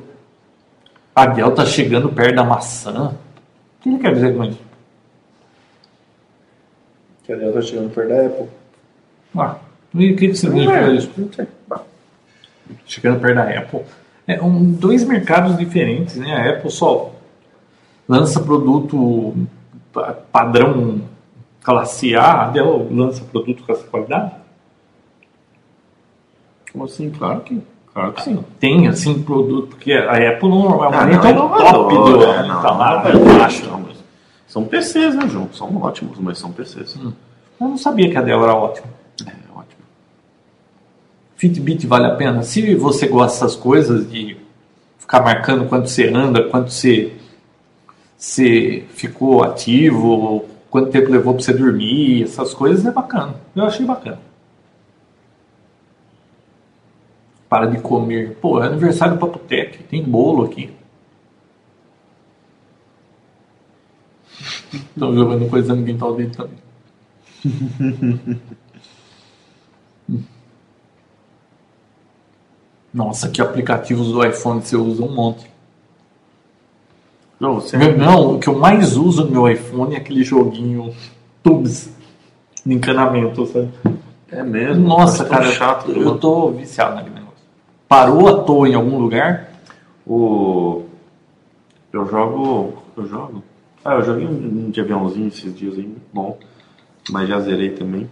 a Biel tá chegando perto da maçã. O que ele quer dizer com isso? Que aliás tá chegando perto da Apple. Ah, e o que, que significa isso? Não sei. Chegando perto da Apple. É um, dois mercados diferentes, né? A Apple só lança produto pa- padrão classe A, a Dell lança produto com essa qualidade. Como assim? Claro que, claro que sim. Tem, assim, produto, porque a Apple normalmente Ah, é não, o top do... é, não, tá lá, não, acho. não, mas São PCs, né, João? São ótimos, mas são PCs. Eu não sabia que a Dell era ótima. Fitbit vale a pena? Se você gosta dessas coisas de ficar marcando quanto você anda, quanto você, você ficou ativo, quanto tempo levou para você dormir, essas coisas é bacana. Eu achei bacana. Para de comer. Pô, é aniversário do Papotec, tem bolo aqui. Estão jogando coisa no quintal dele também. Nossa, que aplicativos do iPhone você usa um monte. João, você Meu- Não, o que eu mais uso no meu iPhone é aquele joguinho Tubes. de encanamento, sabe? É mesmo. Nossa, cara, chato. eu tô viciado naquele negócio. Parou à toa em algum lugar? O... Eu jogo. Eu jogo? Ah, eu joguei um, um de aviãozinho esses dias aí, muito bom. Mas já zerei também.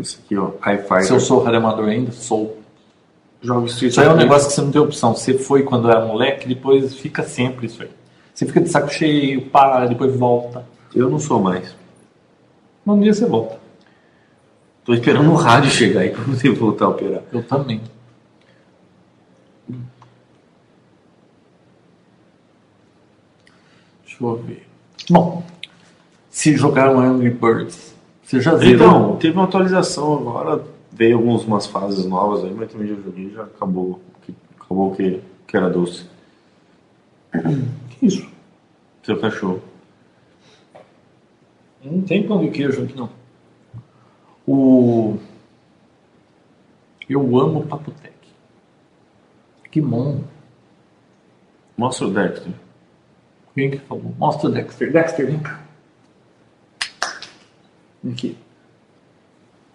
Esse aqui, ó, High Fighter. Se eu sou redemador ainda, sou. Jogo Street Isso aí é um negócio que você não tem opção. Você foi quando era moleque, depois fica sempre isso aí. Você fica de saco cheio, para, depois volta. Eu não sou mais. Um dia você volta. Tô esperando o rádio chegar aí pra você voltar a operar. Eu também. Deixa eu ver. Bom, se jogar um Angry Birds, você já zerou? Então, teve uma atualização agora, veio algumas umas fases novas aí, mas também já joguei já acabou. que- Acabou que, que era doce. que isso? Seu cachorro. Não tem pão de queijo aqui não. O. Eu amo Papotec. Que bom. Mostra o Dexter. Quem que falou? Mostra o Dexter. Dexter, vem cá. Aqui.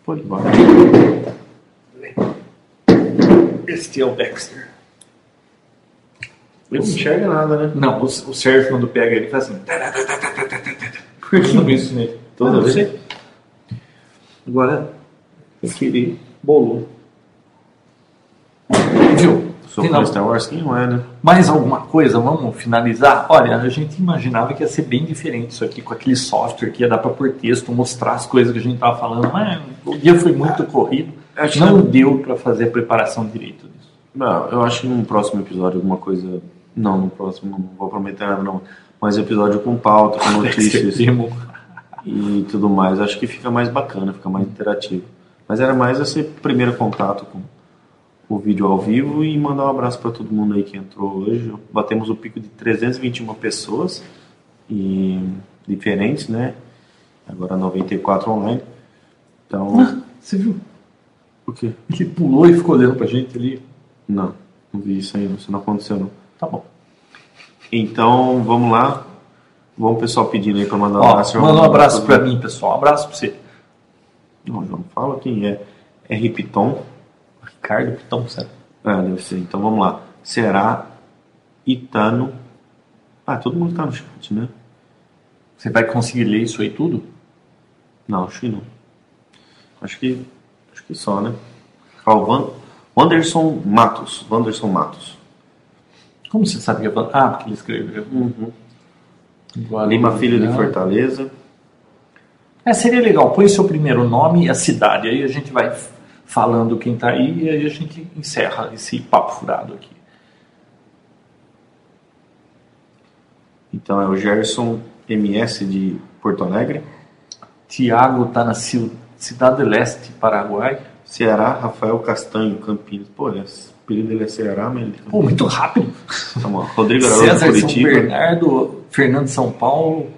Pode ir Este é o Dexter. Ele não enxerga nada, né? Não, o, o Sérgio quando pega ele faz assim. Por que não isso nele? Toda Ah, vez. Agora, aquele bolou. Sou Tem Star Wars, quem não é, né? Mais alguma coisa? Vamos finalizar? Olha, a gente imaginava que ia ser bem diferente isso aqui, com aquele software que ia dar para pôr texto, mostrar as coisas que a gente estava falando, mas o dia foi muito corrido, Acho não que- deu para fazer a preparação direito disso. Não, eu acho que num próximo episódio alguma coisa. Não, no próximo não vou prometer nada, não. Mas episódio com pauta, com notícias e tudo mais. Acho que fica mais bacana, fica mais interativo. Mas era mais esse primeiro contato com o vídeo ao vivo e mandar um abraço para todo mundo aí que entrou hoje. Batemos o pico de 321 pessoas e diferentes, né? Agora 94 online. Então, Você viu? o quê? Ele pulou e ficou olhando pra gente ali. Não, não vi isso aí, isso não aconteceu não. Tá bom. Então, vamos lá. Vamos o pessoal pedindo aí para mandar um Ó, abraço. manda um abraço pra mim, pessoal. Um abraço pra você. Não, João, fala quem é. É Ripiton. Ricardo Pitão, certo? Ah, deve ser. Então vamos lá. Será Itano. Ah, todo mundo tá no chat, né? Você vai conseguir ler isso aí tudo? Não, acho que não. Acho que. Acho que só, né? Ah, o Van... Wanderson Matos. Wanderson Matos. Como você sabe que é Ah, porque ele escreveu. Agora- Lima Filho de. Fortaleza. É, seria legal. Põe seu primeiro nome e a cidade. Aí a gente vai falando quem tá aí e aí a gente encerra esse papo furado aqui. Então é o Gerson MS de Porto Alegre. Tiago tá na Ci- Cidade Leste, Paraguai. Ceará, Rafael Castanho, Campinas. Pô, é, o apelido dele é Ceará, mas ele Pô, muito rápido. Lá. Rodrigo Araújo, César São Curitiba. Bernardo, Fernando São Paulo,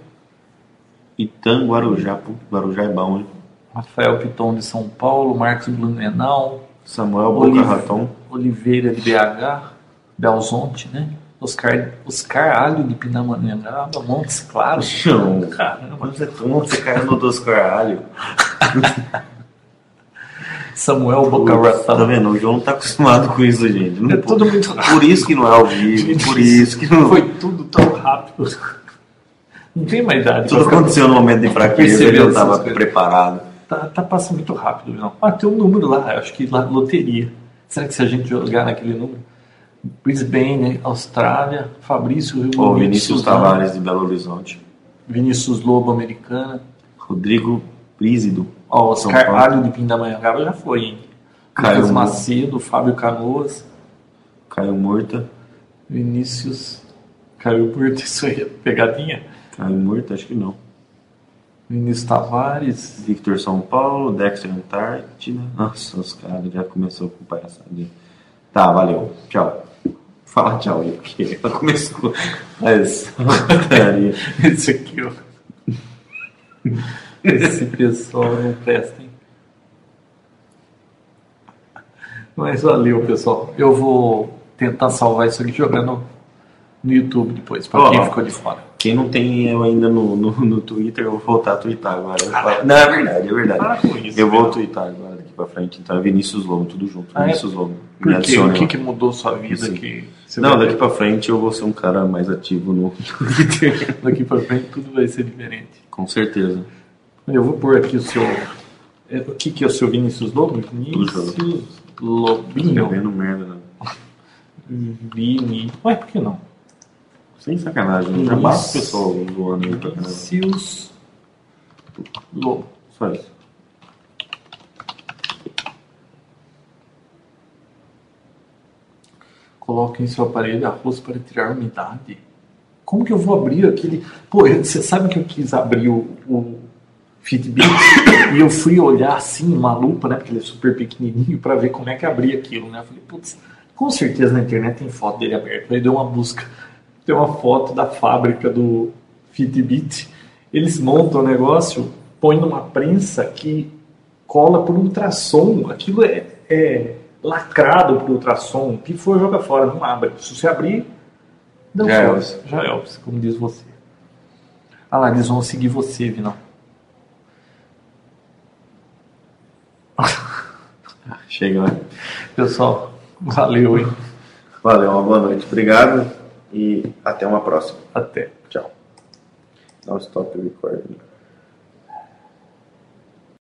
Itã, Guarujá. Pô, Guarujá é bom, hein? Rafael Piton de São Paulo, Marcos Blumenau, Samuel Boca Raton. Oliveira de BH, Belzonte, né? Oscar, Oscar Alho de Pindamonhangaba, Montes Claros. Não. Caramba. É você caiu no dos caralho. Samuel Boca Tá Raton. vendo? O João não tá acostumado com isso, gente. Não É tudo muito Por isso que não é ao vivo, por isso que não. Foi tudo tão rápido. Não tem mais idade. Tudo aconteceu no momento de fraqueza, ele não estava preparado. Tá, tá passando muito rápido, não. Ah, tem um número lá, acho que lá, loteria. Será que se a gente jogar naquele número? Brisbane, Austrália, Fabrício Rio Bonito, Vinícius Tavares de Belo Horizonte. Vinícius Lobo, Americana. Rodrigo Prísido. Ó, São Oscar. Alho de Pindamonhangaba já foi, hein? Caio Lucas Macedo, Fábio Canoas, Caio Murta. Vinícius. Caiu por isso aí, pegadinha. Caio Murta, acho que não. Vinícius Tavares. Victor São Paulo, Dexter Antártida. Nossa, os caras já começou com palhaçadinha. Tá, valeu. Tchau. Fala tchau aí, porque ela começou. Mas. putaria. Esse aqui, ó. Esse pessoal não presta, hein? Mas valeu, pessoal. Eu vou tentar salvar isso aqui jogando no YouTube depois, pra Ó. quem ficou de fora. Quem não tem eu ainda no, no, no Twitter, eu vou voltar a twittar agora. Ah, falo- Não, é verdade, é verdade. Para com isso, eu vou Vidal. twittar agora daqui pra frente. Então é Vinícius Lobo, tudo junto. Ah, é? Vinícius Lobo. Me Por quê? adicione O que, que mudou sua vida que você Não, daqui pra frente eu vou ser um cara mais ativo no Twitter. daqui pra frente tudo vai ser diferente. Com certeza. Eu vou pôr aqui o seu. é, O que, que é o seu Vinícius Lobo? Vinícius Lobinho. Escrevendo merda, né? Vini. Ué, por que não? Sem sacanagem. Já basta o pessoal zoando aí pra caramba. Vinícius Lobo. Só isso. Coloque em seu aparelho arroz para tirar umidade. Como que eu vou abrir aquele. Pô, você sabe que eu quis abrir o, o Fitbit e eu fui olhar assim, uma lupa, né? Porque ele é super pequenininho, para ver como é que abria aquilo, né? Eu falei, putz, com certeza na internet tem foto dele aberto. Aí deu uma busca, tem uma foto da fábrica do Fitbit. Eles montam o negócio, põem numa prensa que cola por ultrassom. Aquilo é, é lacrado por ultrassom. Que for, joga fora, não abre. Se você abrir, deu Já é. Já é como diz você. Ah lá, eles vão seguir você, Vinão. Chega, né? Pessoal, valeu, hein? Valeu, uma boa noite. Obrigado e até uma próxima. Até. Tchau. Um stop recording.